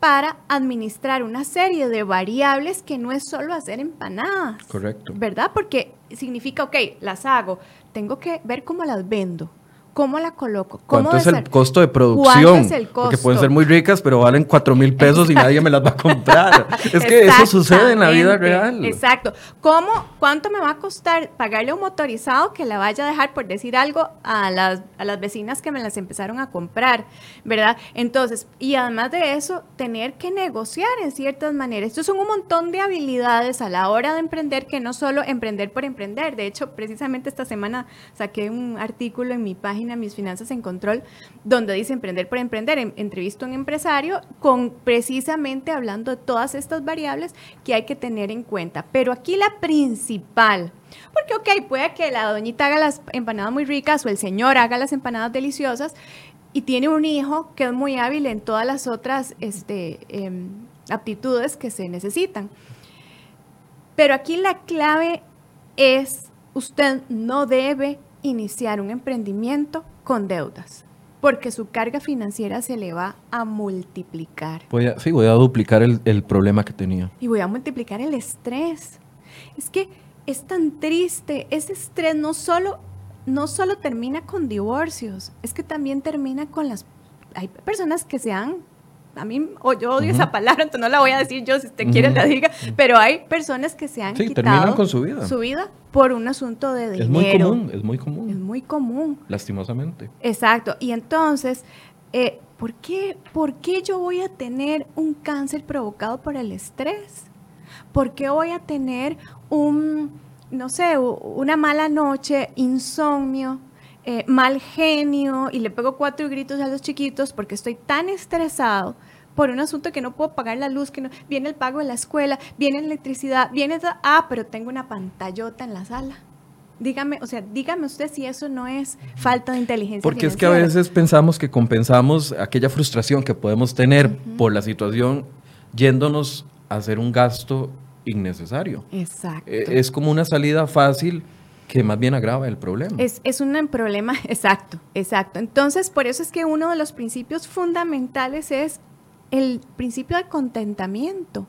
para administrar una serie de variables que no es solo hacer empanadas. Correcto. ¿Verdad? Porque significa, ok, las hago, tengo que ver cómo las vendo, ¿Cómo la coloco? ¿Cuánto es el costo de producción? ¿Cuánto es el costo? Porque pueden ser muy ricas, pero valen 4 mil pesos y nadie me las va a comprar. es que eso sucede en la vida real. Exacto. ¿Cómo, ¿Cuánto me va a costar pagarle a un motorizado que la vaya a dejar, por decir algo, a las, a las vecinas que me las empezaron a comprar? ¿Verdad? Entonces, y además de eso, tener que negociar en ciertas maneras. Estos son un montón de habilidades a la hora de emprender que no solo emprender por emprender. De hecho, precisamente esta semana saqué un artículo en mi página mis finanzas en control, donde dice emprender por emprender. entrevisto a un empresario con precisamente hablando de todas estas variables que hay que tener en cuenta. Pero aquí la principal, porque ok, puede que la doñita haga las empanadas muy ricas o el señor haga las empanadas deliciosas y tiene un hijo que es muy hábil en todas las otras este, em, aptitudes que se necesitan. Pero aquí la clave es, usted no debe iniciar un emprendimiento con deudas, porque su carga financiera se le va a multiplicar. Voy a, sí, voy a duplicar el, problema que tenía. Y voy a multiplicar el estrés. Es que es tan triste, ese estrés no solo, no solo termina con divorcios, es que también termina con las... Hay personas que se han a mí, o yo odio esa palabra, entonces no la voy a decir yo, si usted quiere la diga, pero hay personas que se han sí, quitado con su vida. su vida por un asunto de dinero. Es muy común, es muy común. Es muy común. Lastimosamente. Exacto, y entonces, eh, ¿por, qué, ¿por qué yo voy a tener un cáncer provocado por el estrés? ¿Por qué voy a tener un, no sé, una mala noche, insomnio, eh, mal genio y le pego cuatro gritos a los chiquitos porque estoy tan estresado por un asunto que no puedo pagar la luz, que no, viene el pago de la escuela, viene la electricidad, viene, ah, pero tengo una pantallota en la sala. Dígame, o sea, dígame usted si eso no es falta de inteligencia. Porque es que a veces pensamos que compensamos aquella frustración que podemos tener por la situación yéndonos a hacer un gasto innecesario. Exacto. Eh, es como una salida fácil que más bien agrava el problema. Es, es un problema, exacto, exacto. Entonces, por eso es que uno de los principios fundamentales es el principio de contentamiento,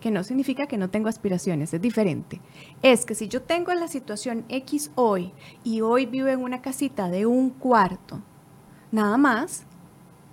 que no significa que no tengo aspiraciones, es diferente. Es que si yo tengo la situación X hoy y hoy vivo en una casita de un cuarto, nada más,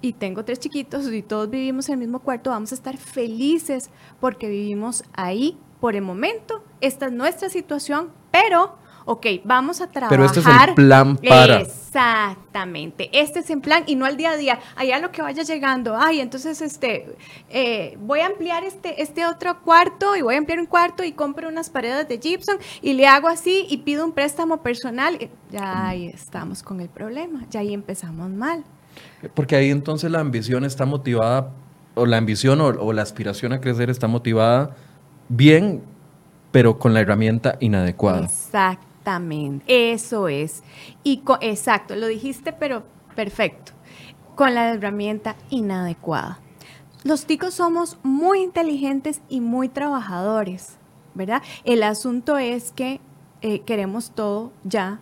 y tengo tres chiquitos y todos vivimos en el mismo cuarto, vamos a estar felices porque vivimos ahí por el momento. Esta es nuestra situación, pero ok, vamos a trabajar. Pero este es el plan para. Exactamente, este es el plan y no al día a día, allá lo que vaya llegando, ay, entonces este, eh, voy a ampliar este, este otro cuarto y voy a ampliar un cuarto y compro unas paredes de gypsum y le hago así y pido un préstamo personal. Ya ahí estamos con el problema, ya ahí empezamos mal. Porque ahí entonces la ambición está motivada, o la ambición o la aspiración a crecer está motivada bien, pero con la herramienta inadecuada. Exacto. Exactamente, eso es. Y exacto, lo dijiste, pero perfecto. Con la herramienta inadecuada. Los ticos somos muy inteligentes y muy trabajadores, ¿verdad? El asunto es que eh, queremos todo ya,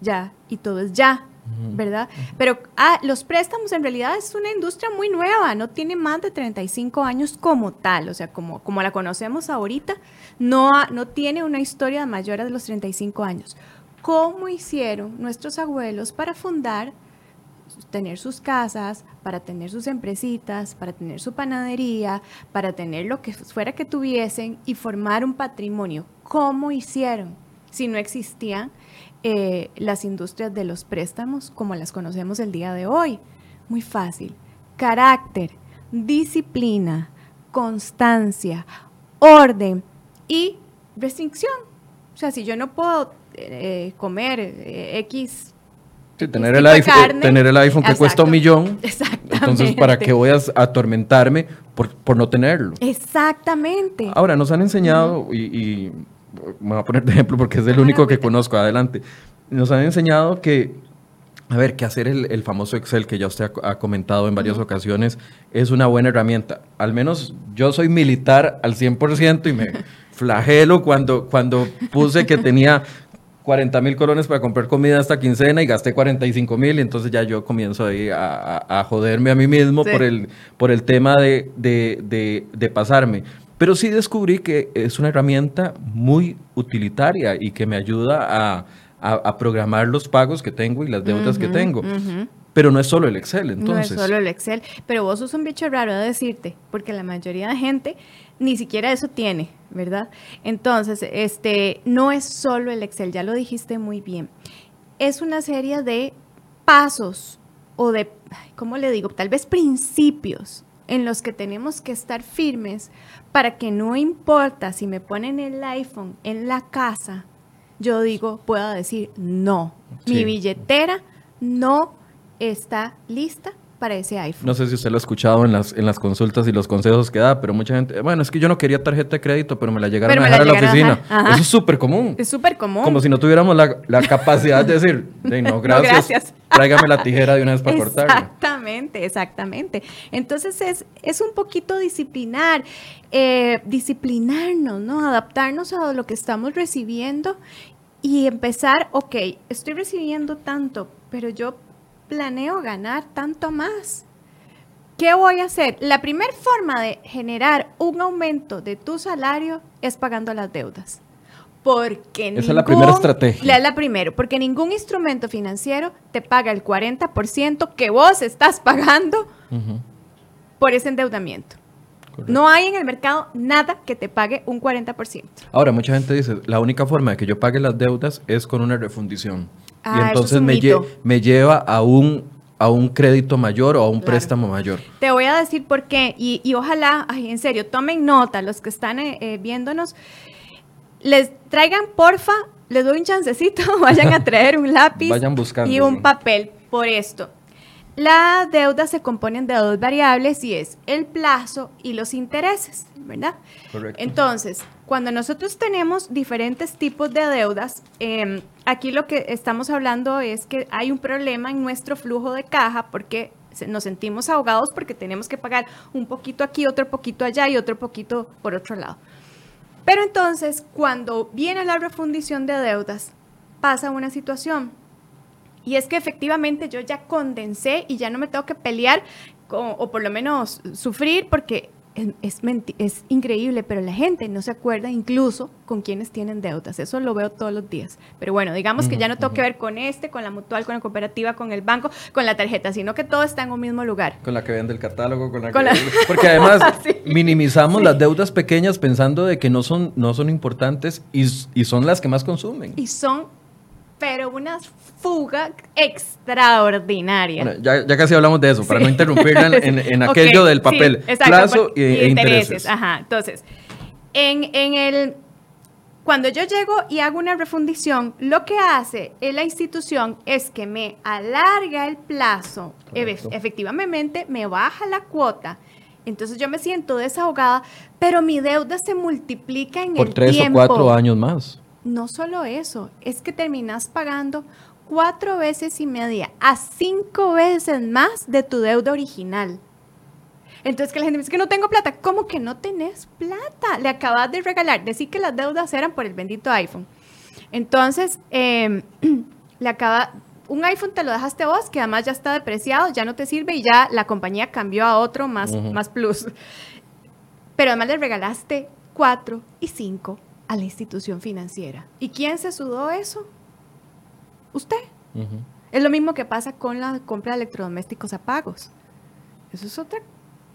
ya, y todo es ya. ¿Verdad? Pero ah, los préstamos en realidad es una industria muy nueva, no tiene más de 35 años como tal, o sea, como, como la conocemos ahorita, no, no tiene una historia mayor de los 35 años. ¿Cómo hicieron nuestros abuelos para fundar, tener sus casas, para tener sus empresitas, para tener su panadería, para tener lo que fuera que tuviesen y formar un patrimonio? ¿Cómo hicieron? Si no existían eh, las industrias de los préstamos como las conocemos el día de hoy. Muy fácil. Carácter, disciplina, constancia, orden y restricción. O sea, si yo no puedo eh, comer eh, X tener, el iPhone, tener el iPhone que cuesta un millón. Entonces, ¿para qué voy a atormentarme por, por no tenerlo? Exactamente. Ahora, nos han enseñado, y, y, me voy a poner de ejemplo porque es el único que conozco, adelante. Nos han enseñado que a ver, que hacer el, famoso Excel que ya usted ha, comentado en varias ocasiones es una buena herramienta. Al menos yo soy militar al 100% y me flagelo cuando, cuando puse que tenía 40 mil colones para comprar comida esta quincena y gasté 45 mil, y entonces ya yo comienzo ahí a, joderme a mí mismo por, el, por el tema de, de, pasarme. Pero sí descubrí que es una herramienta muy utilitaria y que me ayuda a, a, programar los pagos que tengo y las deudas que tengo. Pero no es solo el Excel, entonces. No es solo el Excel, pero vos sos un bicho raro de decirte, porque la mayoría de gente ni siquiera eso tiene, ¿verdad? Entonces, este, no es solo el Excel, ya lo dijiste muy bien. Es una serie de pasos o de, ¿cómo le digo? Tal vez principios en los que tenemos que estar firmes para que no importa si me ponen el iPhone en la casa, yo digo, puedo decir, no, mi billetera no está lista para ese iPhone. No sé si usted lo ha escuchado en las, en las consultas y los consejos que da, pero mucha gente, bueno, es que yo no quería tarjeta de crédito, pero me la llegaron a dejar a la oficina. Eso es súper común. Es súper común. Como si no tuviéramos la, la capacidad de decir, no, gracias, no, gracias. tráigame la tijera de una vez para cortarla. Exactamente, exactamente. Entonces es, es un poquito disciplinar, eh, disciplinarnos, ¿no? Adaptarnos a lo que estamos recibiendo y empezar, ok, estoy recibiendo tanto, pero yo planeo ganar tanto más. ¿Qué voy a hacer? La primera forma de generar un aumento de tu salario es pagando las deudas. Porque Esa es la primera estrategia. Es la primera, porque ningún instrumento financiero te paga el 40% que vos estás pagando por ese endeudamiento. No hay en el mercado nada que te pague un 40%. Ahora, mucha gente dice, la única forma de que yo pague las deudas es con una refundición. Y ah, entonces me, me, lleva a un, a un crédito mayor o a un préstamo mayor. Te voy a decir por qué. Y, ojalá, en serio, tomen nota los que están eh, eh, viéndonos. Les traigan, porfa, les doy un chancecito, vayan a traer un lápiz y un papel por esto. Las deudas se componen de dos variables y es el plazo y los intereses, ¿verdad? Correcto. Entonces, cuando nosotros tenemos diferentes tipos de deudas, em, aquí lo que estamos hablando es que hay un problema en nuestro flujo de caja porque nos sentimos ahogados porque tenemos que pagar un poquito aquí, otro poquito allá y otro poquito por otro lado. Pero entonces, cuando viene la refundición de deudas, pasa una situación y es que efectivamente yo ya condensé y ya no me tengo que pelear o por lo menos sufrir porque es, es, increíble, pero la gente no se acuerda incluso con quienes tienen deudas. Eso lo veo todos los días. Pero bueno, digamos que ya no tengo que ver con este, con la mutual, con la cooperativa, con el banco, con la tarjeta, sino que todo está en un mismo lugar. Con la que vende el catálogo, con la que... Porque además minimizamos las deudas pequeñas pensando de que no son, no son importantes y, y son las que más consumen. Y son pero una fuga extraordinaria. ya, casi hablamos de eso, para no interrumpirla en, aquello del papel. plazo e, intereses. Ajá, entonces, en, el... Cuando yo llego y hago una refundición, lo que hace la institución es que me alarga el plazo, efectivamente me baja la cuota, entonces yo me siento desahogada, pero mi deuda se multiplica en Por el tres o cuatro años más no solo eso, es que terminas pagando cuatro veces y media a cinco veces más de tu deuda original. Entonces que la gente me dice que no tengo plata. ¿Cómo que no tenés plata? Le acabas de regalar. Decir que las deudas eran por el bendito iPhone. Entonces, em, le acaba, un iPhone te lo dejaste vos, que además ya está depreciado, ya no te sirve y ya la compañía cambió a otro más, más plus. Pero además le regalaste cuatro y cinco a la institución financiera. ¿Y quién se sudó eso? Usted. Es lo mismo que pasa con la compra de electrodomésticos a pagos. Eso es otra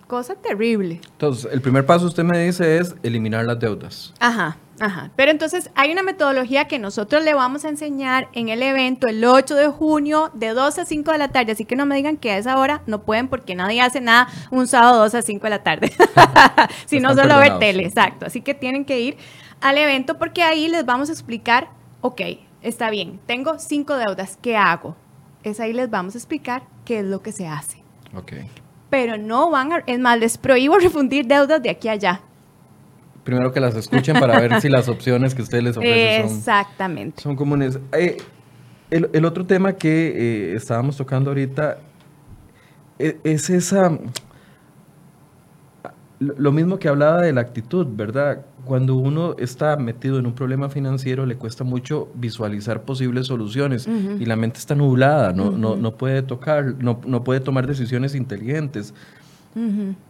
cosa terrible. Entonces, el primer paso usted me dice es eliminar las deudas. Ajá, ajá. Pero entonces hay una metodología que nosotros le vamos a enseñar en el evento el 8 de junio de 2 a 5 de la tarde. Así que no me digan que a esa hora no pueden porque nadie hace nada un sábado 2 a 5 de la tarde. si no, solo ver tele, exacto. Así que tienen que ir al evento porque ahí les vamos a explicar, ok, está bien, tengo cinco deudas, ¿qué hago? Es ahí les vamos a explicar qué es lo que se hace. Ok. pero no van a, es más, les prohíbo refundir deudas de aquí a allá. Primero que las escuchen para ver si las opciones que ustedes les ofrecen son, Exactamente. son comunes. Eh, el, otro tema que eh, estábamos tocando ahorita e, es, esa, lo mismo que hablaba de la actitud, ¿verdad? Cuando uno está metido en un problema financiero le cuesta mucho visualizar posibles soluciones y la mente está nublada, no, no, no puede tocar, no, no, puede tomar decisiones inteligentes.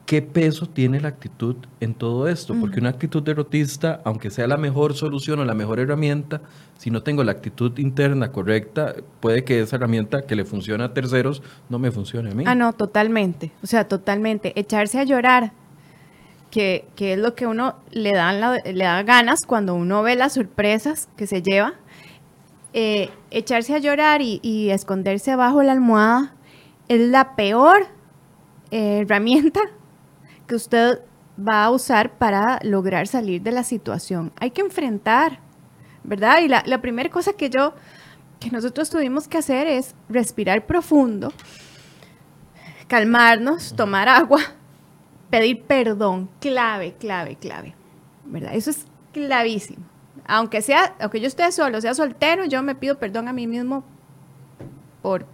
¿Qué peso tiene la actitud en todo esto? Porque una actitud derrotista, aunque sea la mejor solución o la mejor herramienta, si no tengo la actitud interna correcta, puede que esa herramienta que le funciona a terceros no me funcione a mí. Ah, no, totalmente. O sea, totalmente. Echarse a llorar, que, es lo que uno le da, le da ganas cuando uno ve las sorpresas que se lleva. Eh, echarse a llorar y, esconderse bajo la almohada es la peor eh, herramienta que usted va a usar para lograr salir de la situación. Hay que enfrentar, ¿verdad? Y la, primera cosa que yo, que nosotros tuvimos que hacer es respirar profundo, calmarnos, tomar agua, pedir perdón, clave, clave, clave, ¿verdad? Eso es clavísimo. Aunque sea, aunque yo esté solo, sea soltero, yo me pido perdón a mí mismo por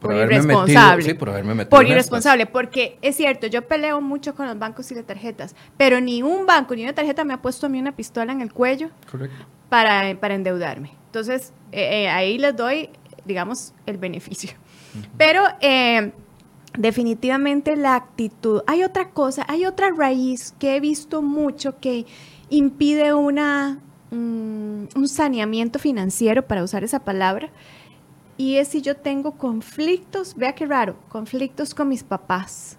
por, irresponsable. por haberme metido. Por irresponsable, porque es cierto, yo peleo mucho con los bancos y las tarjetas, pero ni un banco ni una tarjeta me ha puesto a mí una pistola en el cuello Para, para endeudarme. Entonces, eh, eh, ahí les doy, digamos, el beneficio. Pero eh, definitivamente la actitud. Hay otra cosa, hay otra raíz que he visto mucho que impide una, mm, un saneamiento financiero, para usar esa palabra, y es si yo tengo conflictos, vea qué raro, conflictos con mis papás.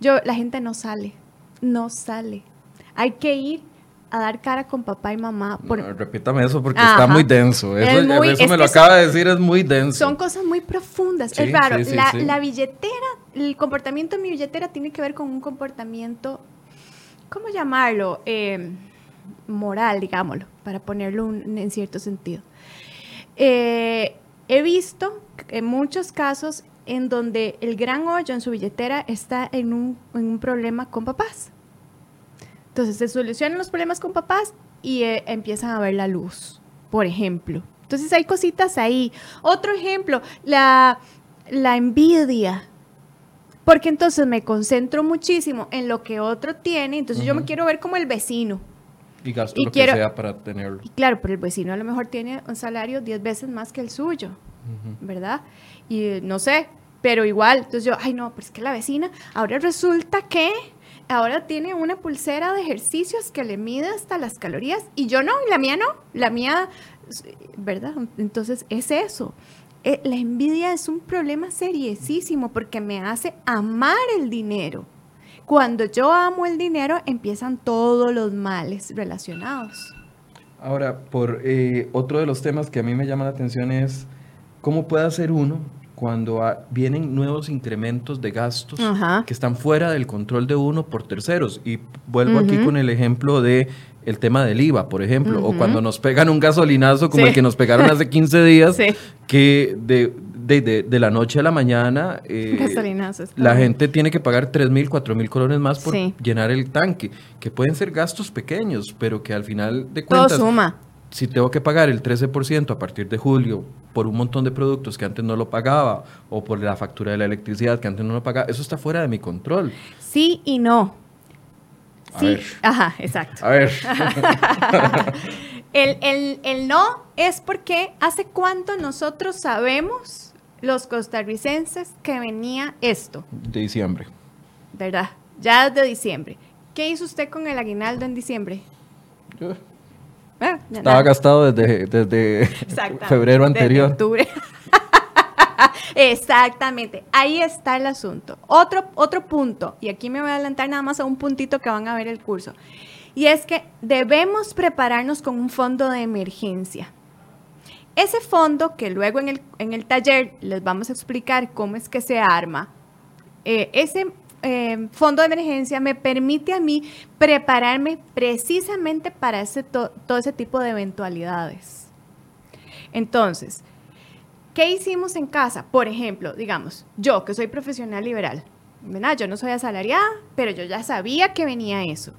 Yo, la gente no sale, no sale. Hay que ir a dar cara con papá y mamá. repítame eso porque está muy denso. Eso, me lo acaba de decir, es muy denso. Son cosas muy profundas. es raro. la, billetera, el comportamiento de mi billetera tiene que ver con un comportamiento, ¿cómo llamarlo? Eh, moral, digámoslo, para ponerlo en cierto sentido. Eh, he visto en muchos casos en donde el gran hoyo en su billetera está en un, problema con papás. Entonces se solucionan los problemas con papás y eh, empiezan a ver la luz, por ejemplo. Entonces hay cositas ahí. Otro ejemplo, la, la envidia. Porque entonces me concentro muchísimo en lo que otro tiene, entonces yo me quiero ver como el vecino. Y gasto lo que sea para tenerlo. claro, pero el vecino a lo mejor tiene un salario 10 veces más que el suyo, ¿verdad? Y no sé, pero igual, entonces yo, ay no, pero es que la vecina, ahora resulta que ahora tiene una pulsera de ejercicios que le mide hasta las calorías y yo no, y la mía no, la mía, ¿verdad? Entonces es eso. Eh, la envidia es un problema seriosísimo porque me hace amar el dinero. Cuando yo amo el dinero, empiezan todos los males relacionados. Ahora, por eh, otro de los temas que a mí me llama la atención es cómo puede hacer uno cuando vienen nuevos incrementos de gastos que están fuera del control de uno por terceros. Y vuelvo aquí con el ejemplo de el tema del IVA, por ejemplo, o cuando nos pegan un gasolinazo como el que nos pegaron hace 15 días, que de, de, la noche a la mañana eh, la gente tiene que pagar 3 mil, 4 mil colones más por llenar el tanque, que pueden ser gastos pequeños, pero que al final de cuentas... suma. Si tengo que pagar el 13% a partir de julio por un montón de productos que antes no lo pagaba o por la factura de la electricidad que antes no lo pagaba, eso está fuera de mi control. Sí y no. sí, ajá, exacto. A ver. el, el, el no es porque hace cuánto nosotros sabemos los costarricenses que venía esto. De diciembre. ¿Verdad? Ya de diciembre. ¿Qué hizo usted con el aguinaldo en diciembre? Yo. Ah, Estaba gastado desde, desde febrero anterior. octubre. Exactamente, ahí está el asunto. Otro, otro punto, y aquí me voy a adelantar nada más a un puntito que van a ver el curso, y es que debemos prepararnos con un fondo de emergencia. Ese fondo, que luego en el, taller les vamos a explicar cómo es que se arma, eh, ese eh, fondo de emergencia me permite a mí prepararme precisamente para ese todo ese tipo de eventualidades. Entonces, ¿Qué hicimos en casa? Por ejemplo, digamos, yo que soy profesional liberal, ¿verdad? Yo no soy asalariada, pero yo ya sabía que venía eso.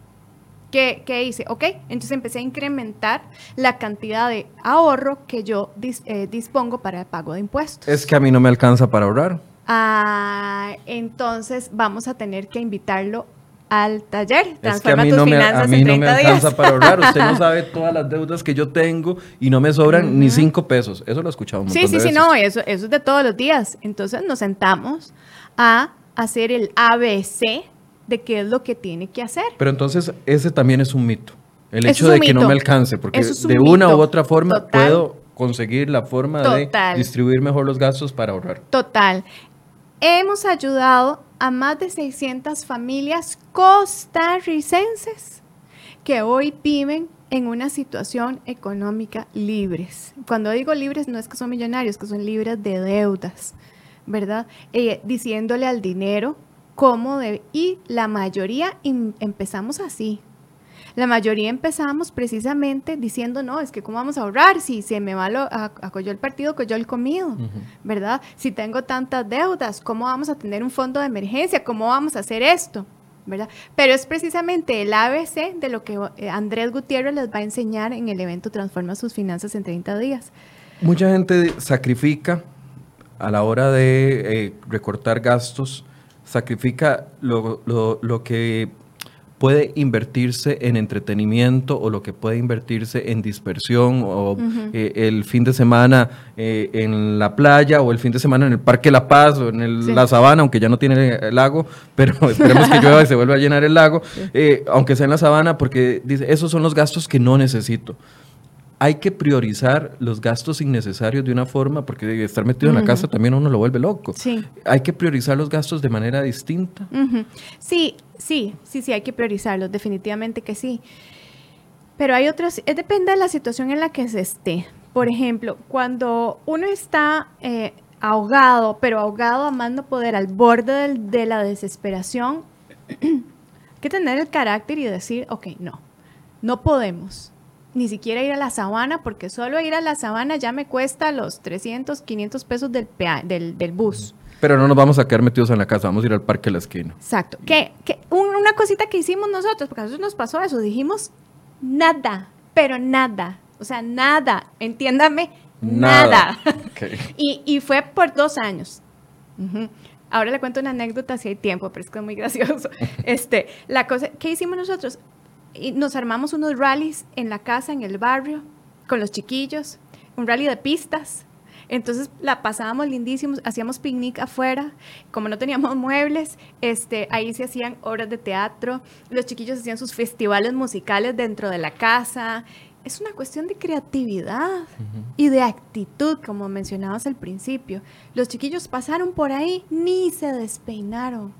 ¿Qué, qué hice? Ok, entonces empecé a incrementar la cantidad de ahorro que yo eh, dispongo para el pago de impuestos. Es que a mí no me alcanza para ahorrar. Ah, entonces vamos a tener que invitarlo al taller. Es que a Transforma mí tus no me, finanzas a mí en no me 30 alcanza días. para ahorrar. Usted no sabe todas las deudas que yo tengo y no me sobran ni cinco pesos. Eso lo he escuchado un montón Sí, sí, de sí, no, eso, eso es de todos los días. Entonces nos sentamos a hacer el ABC de qué es lo que tiene que hacer. Pero entonces ese también es un mito. El hecho de que no me alcance, porque Eso es un de una mito. u otra forma Total. puedo conseguir la forma Total. de distribuir mejor los gastos para ahorrar. Total. Hemos ayudado a más de 600 familias costarricenses que hoy viven en una situación económica libres. Cuando digo libres no es que son millonarios, que son libres de deudas, ¿verdad? Eh, diciéndole al dinero cómo. Y la mayoría em- empezamos así. La mayoría empezamos precisamente diciendo, no, es que cómo vamos a ahorrar si se me va lo, a, a coyó el partido, coyó el comido, ¿verdad? Si tengo tantas deudas, ¿cómo vamos a tener un fondo de emergencia? ¿Cómo vamos a hacer esto? ¿verdad? Pero es precisamente el ABC de lo que eh, Andrés Gutiérrez les va a enseñar en el evento Transforma sus finanzas en 30 días. Mucha gente sacrifica a la hora de eh, recortar gastos, sacrifica lo, lo- lo que puede invertirse en entretenimiento o lo que puede invertirse en dispersión o eh, el fin de semana eh, en la playa o el fin de semana en el Parque La Paz o en el- Sí. la sabana, aunque ya no tiene el lago, pero esperemos que llueva y se vuelva a llenar el lago, eh, aunque sea en la sabana, porque dice, esos son los gastos que no necesito hay que priorizar los gastos innecesarios de una forma, porque estar metido en la casa también uno lo vuelve loco. Sí. Hay que priorizar los gastos de manera distinta. Sí, sí, sí, sí, hay que priorizarlos, definitivamente que sí. Pero hay otras, eh, depende de la situación en la que se esté. Por ejemplo, cuando uno está eh, ahogado, pero ahogado a más no poder, al borde del- de la desesperación, hay que tener el carácter y decir, ok, no, no podemos ni siquiera ir a la sabana, porque solo ir a la sabana ya me cuesta los 300, 500 pesos del, del, del bus. Pero no nos vamos a quedar metidos en la casa, vamos a ir al parque de la esquina. Exacto. Que, que un- una cosita que hicimos nosotros, porque a nosotros nos pasó eso, dijimos nada, pero nada. O sea, nada. Entiéndame, nada. Y, y fue por dos años. Ahora le cuento una anécdota si hay tiempo, pero es que es muy gracioso. Este, la cosa, ¿qué hicimos nosotros? Y nos armamos unos rallies en la casa, en el barrio, con los chiquillos, un rally de pistas. Entonces la pasábamos lindísimos, hacíamos picnic afuera, como no teníamos muebles, este, ahí se hacían obras de teatro, los chiquillos hacían sus festivales musicales dentro de la casa. Es una cuestión de creatividad y de actitud, como mencionabas al principio. Los chiquillos pasaron por ahí, ni se despeinaron.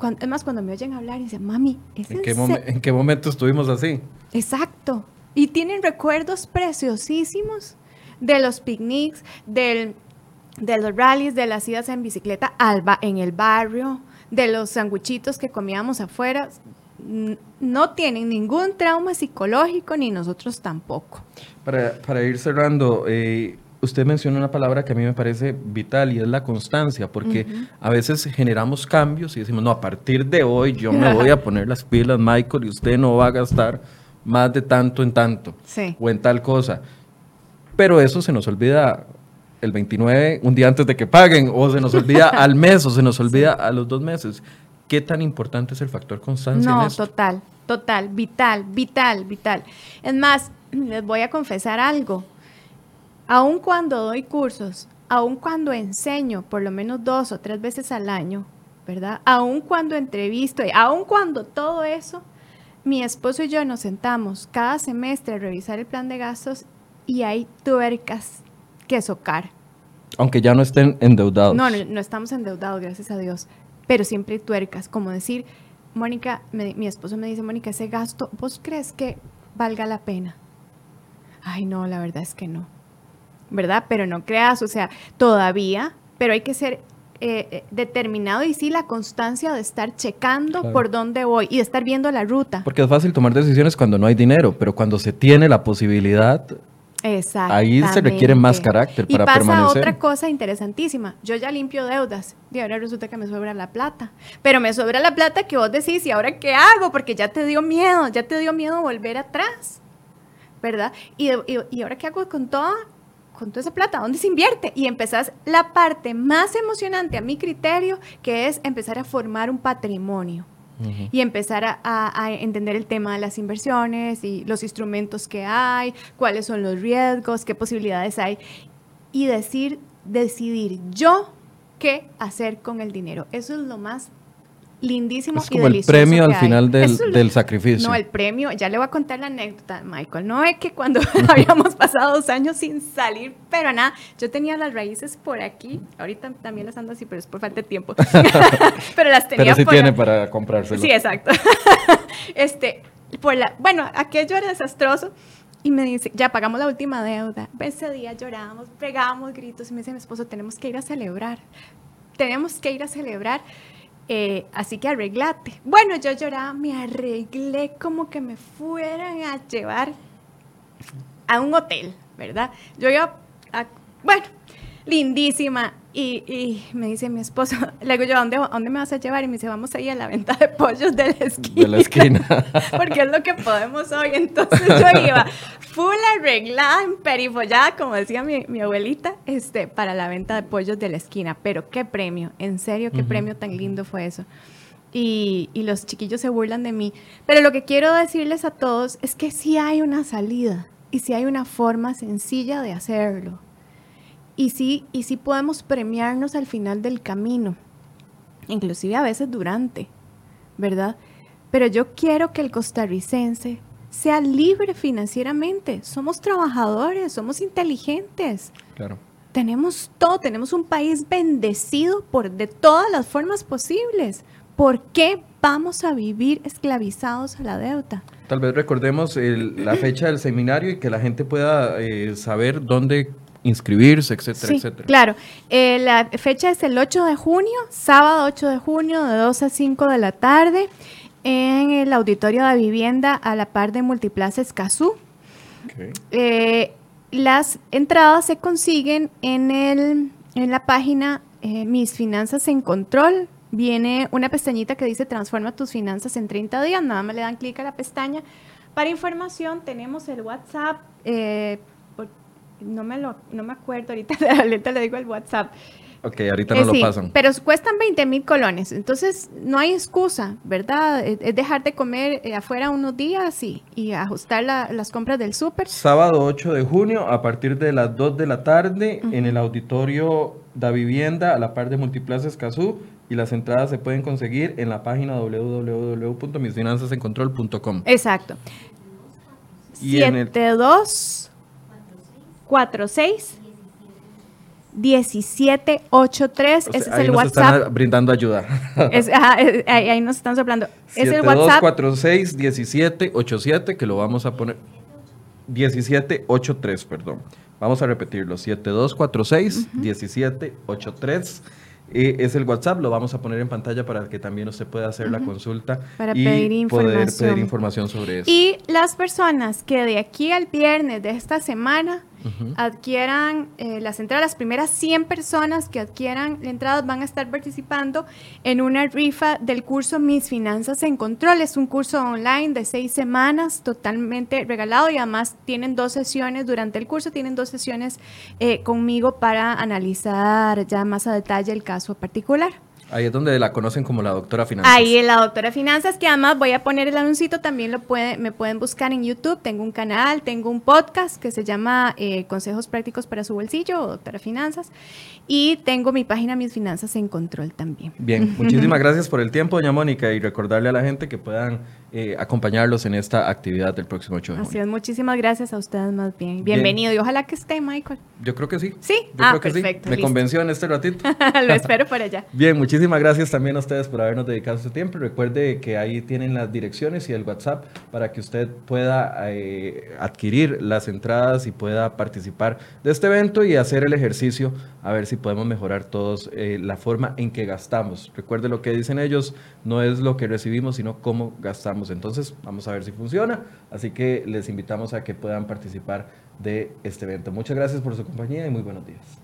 Cuando, es más, cuando me oyen hablar y dicen, mami, ¿es ¿En qué, ¿En qué momento estuvimos así? Exacto. Y tienen recuerdos preciosísimos de los picnics, del, de los rallies, de las idas en bicicleta al ba- en el barrio, de los sanguchitos que comíamos afuera. No tienen ningún trauma psicológico ni nosotros tampoco. Para, para ir cerrando, eh, usted menciona una palabra que a mí me parece vital y es la constancia, porque a veces generamos cambios y decimos, no, a partir de hoy yo me voy a poner las pilas, Michael, y usted no va a gastar más de tanto en tanto Sí. o en tal cosa. Pero eso se nos olvida el 29, un día antes de que paguen, o se nos olvida al mes, o se nos olvida a los dos meses. ¿Qué tan importante es el factor constancia No, en esto? total, total, vital, vital, vital. Es más, les voy a confesar algo. Aun cuando doy cursos, aun cuando enseño por lo menos dos o tres veces al año, ¿verdad? Aun cuando entrevisto, y aun cuando todo eso, mi esposo y yo nos sentamos cada semestre a revisar el plan de gastos y hay tuercas que socar. Aunque ya no estén endeudados. No, no, no estamos endeudados, gracias a Dios. Pero siempre hay tuercas, como decir, Mónica, me- mi esposo me dice, Mónica, ese gasto, ¿vos crees que valga la pena? Ay, no, la verdad es que no. ¿Verdad? Pero no creas, o sea, todavía, pero hay que ser eh, eh, determinado y sí la constancia de estar checando Claro. por dónde voy y de estar viendo la ruta. Porque es fácil tomar decisiones cuando no hay dinero, pero cuando se tiene la posibilidad. Ahí se requiere más carácter para y pasa permanecer. otra cosa interesantísima. Yo ya limpio deudas y ahora resulta que me sobra la plata. Pero me sobra la plata que vos decís, ¿y ahora qué hago? Porque ya te dio miedo, ya te dio miedo volver atrás, ¿verdad? Y, y, y ahora qué hago con toda, con toda esa plata? ¿Dónde se invierte? Y empezás la parte más emocionante a mi criterio, que es empezar a formar un patrimonio y empezar a, a, a, entender el tema de las inversiones y los instrumentos que hay, cuáles son los riesgos, qué posibilidades hay y decir, decidir yo qué hacer con el dinero. Eso es lo más lindísimo es como el premio al final del, del, sacrificio. No, el premio, ya le voy a contar la anécdota, Michael. No es que cuando habíamos pasado dos años sin salir, pero nada, yo tenía las raíces por aquí, ahorita también las ando así, pero es por falta de tiempo. pero las tenía Pero sí por tiene para comprárselas. Sí, exacto. este, por la, bueno, aquello era desastroso. Y me dice, ya pagamos la última deuda. Ese día llorábamos, pegábamos gritos y me dice mi esposo, tenemos que ir a celebrar. Tenemos que ir a celebrar. Eh, así que arreglate. Bueno, yo lloraba, me arreglé como que me fueran a llevar a un hotel, ¿verdad? Yo iba a, bueno, lindísima. Y, y, me dice mi esposo, le digo yo, ¿a dónde, ¿a dónde me vas a llevar? Y me dice, vamos a ir a la venta de pollos de la esquina. De la esquina. Porque es lo que podemos hoy. Entonces yo iba full arreglada, emperifollada, como decía mi, mi, abuelita, este, para la venta de pollos de la esquina. Pero qué premio, en serio, qué uh -huh. premio tan lindo fue eso. Y, y los chiquillos se burlan de mí. Pero lo que quiero decirles a todos es que sí hay una salida y sí hay una forma sencilla de hacerlo. Y sí, y sí podemos premiarnos al final del camino, inclusive a veces durante, ¿verdad? Pero yo quiero que el costarricense sea libre financieramente. Somos trabajadores, somos inteligentes. Claro. Tenemos todo, tenemos un país bendecido por de todas las formas posibles. ¿Por qué vamos a vivir esclavizados a la deuda? Tal vez recordemos el, la fecha del seminario y que la gente pueda eh, saber dónde inscribirse, etcétera, sí, etcétera. Claro, eh, la fecha es el 8 de junio, sábado 8 de junio, de 2 a 5 de la tarde, en el auditorio de vivienda a la par de Multiplaza Escazú. Okay. Eh, las entradas se consiguen en, el, en la página eh, Mis Finanzas en Control. Viene una pestañita que dice Transforma tus finanzas en 30 días. Nada más le dan clic a la pestaña. Para información tenemos el WhatsApp eh, no me, lo, no me acuerdo, ahorita, ahorita le digo el WhatsApp. Ok, ahorita no eh, sí, lo pasan. Pero cuestan 20 mil colones, entonces no hay excusa, ¿verdad? Es, dejar de comer eh, afuera unos días y, y ajustar la, las compras del súper. Sábado 8 de junio, a partir de las 2 de la tarde, uh -huh. en el auditorio da vivienda, a la par de Multiplaza Escazú, y las entradas se pueden conseguir en la página www.misfinanzasencontrol.com. Exacto. Y 72 46 1783. O sea, Ese es ahí el nos WhatsApp. Están brindando ayuda. Es, ajá, ahí, ahí, nos están soplando. Es el WhatsApp. 46 1787 que lo vamos a poner. 1783, perdón. Vamos a repetirlo. 7246 uh -huh. 1783. Eh, es el WhatsApp, lo vamos a poner en pantalla para que también usted pueda hacer uh -huh. la consulta para y pedir poder pedir información sobre eso. Y las personas que de aquí al viernes de esta semana adquieran eh, las entradas, las primeras 100 personas que adquieran entradas van a estar participando en una rifa del curso Mis Finanzas en Control. Es un curso online de seis semanas, totalmente regalado y además tienen dos sesiones durante el curso, tienen dos sesiones eh, conmigo para analizar ya más a detalle el caso particular. Ahí es donde la conocen como la doctora Finanzas. Ahí es la doctora Finanzas, que además voy a poner el anuncito, también lo puede, me pueden buscar en YouTube, tengo un canal, tengo un podcast que se llama eh, Consejos Prácticos para su Bolsillo, o doctora Finanzas, y tengo mi página Mis Finanzas en Control también. Bien, muchísimas gracias por el tiempo, doña Mónica, y recordarle a la gente que puedan eh, acompañarlos en esta actividad del próximo 8 de junio. Así es, muchísimas gracias a ustedes más bien. Bienvenido, bien. y ojalá que esté, Michael. Yo creo que sí. Sí, Yo ah, creo que perfecto. Sí. Me listo. convenció en este ratito. lo espero por allá. Bien, muchísimas muchísimas gracias también a ustedes por habernos dedicado su tiempo. Recuerde que ahí tienen las direcciones y el WhatsApp para que usted pueda eh, adquirir las entradas y pueda participar de este evento y hacer el ejercicio a ver si podemos mejorar todos eh, la forma en que gastamos. Recuerde lo que dicen ellos, no es lo que recibimos, sino cómo gastamos. Entonces, vamos a ver si funciona. Así que les invitamos a que puedan participar de este evento. Muchas gracias por su compañía y muy buenos días.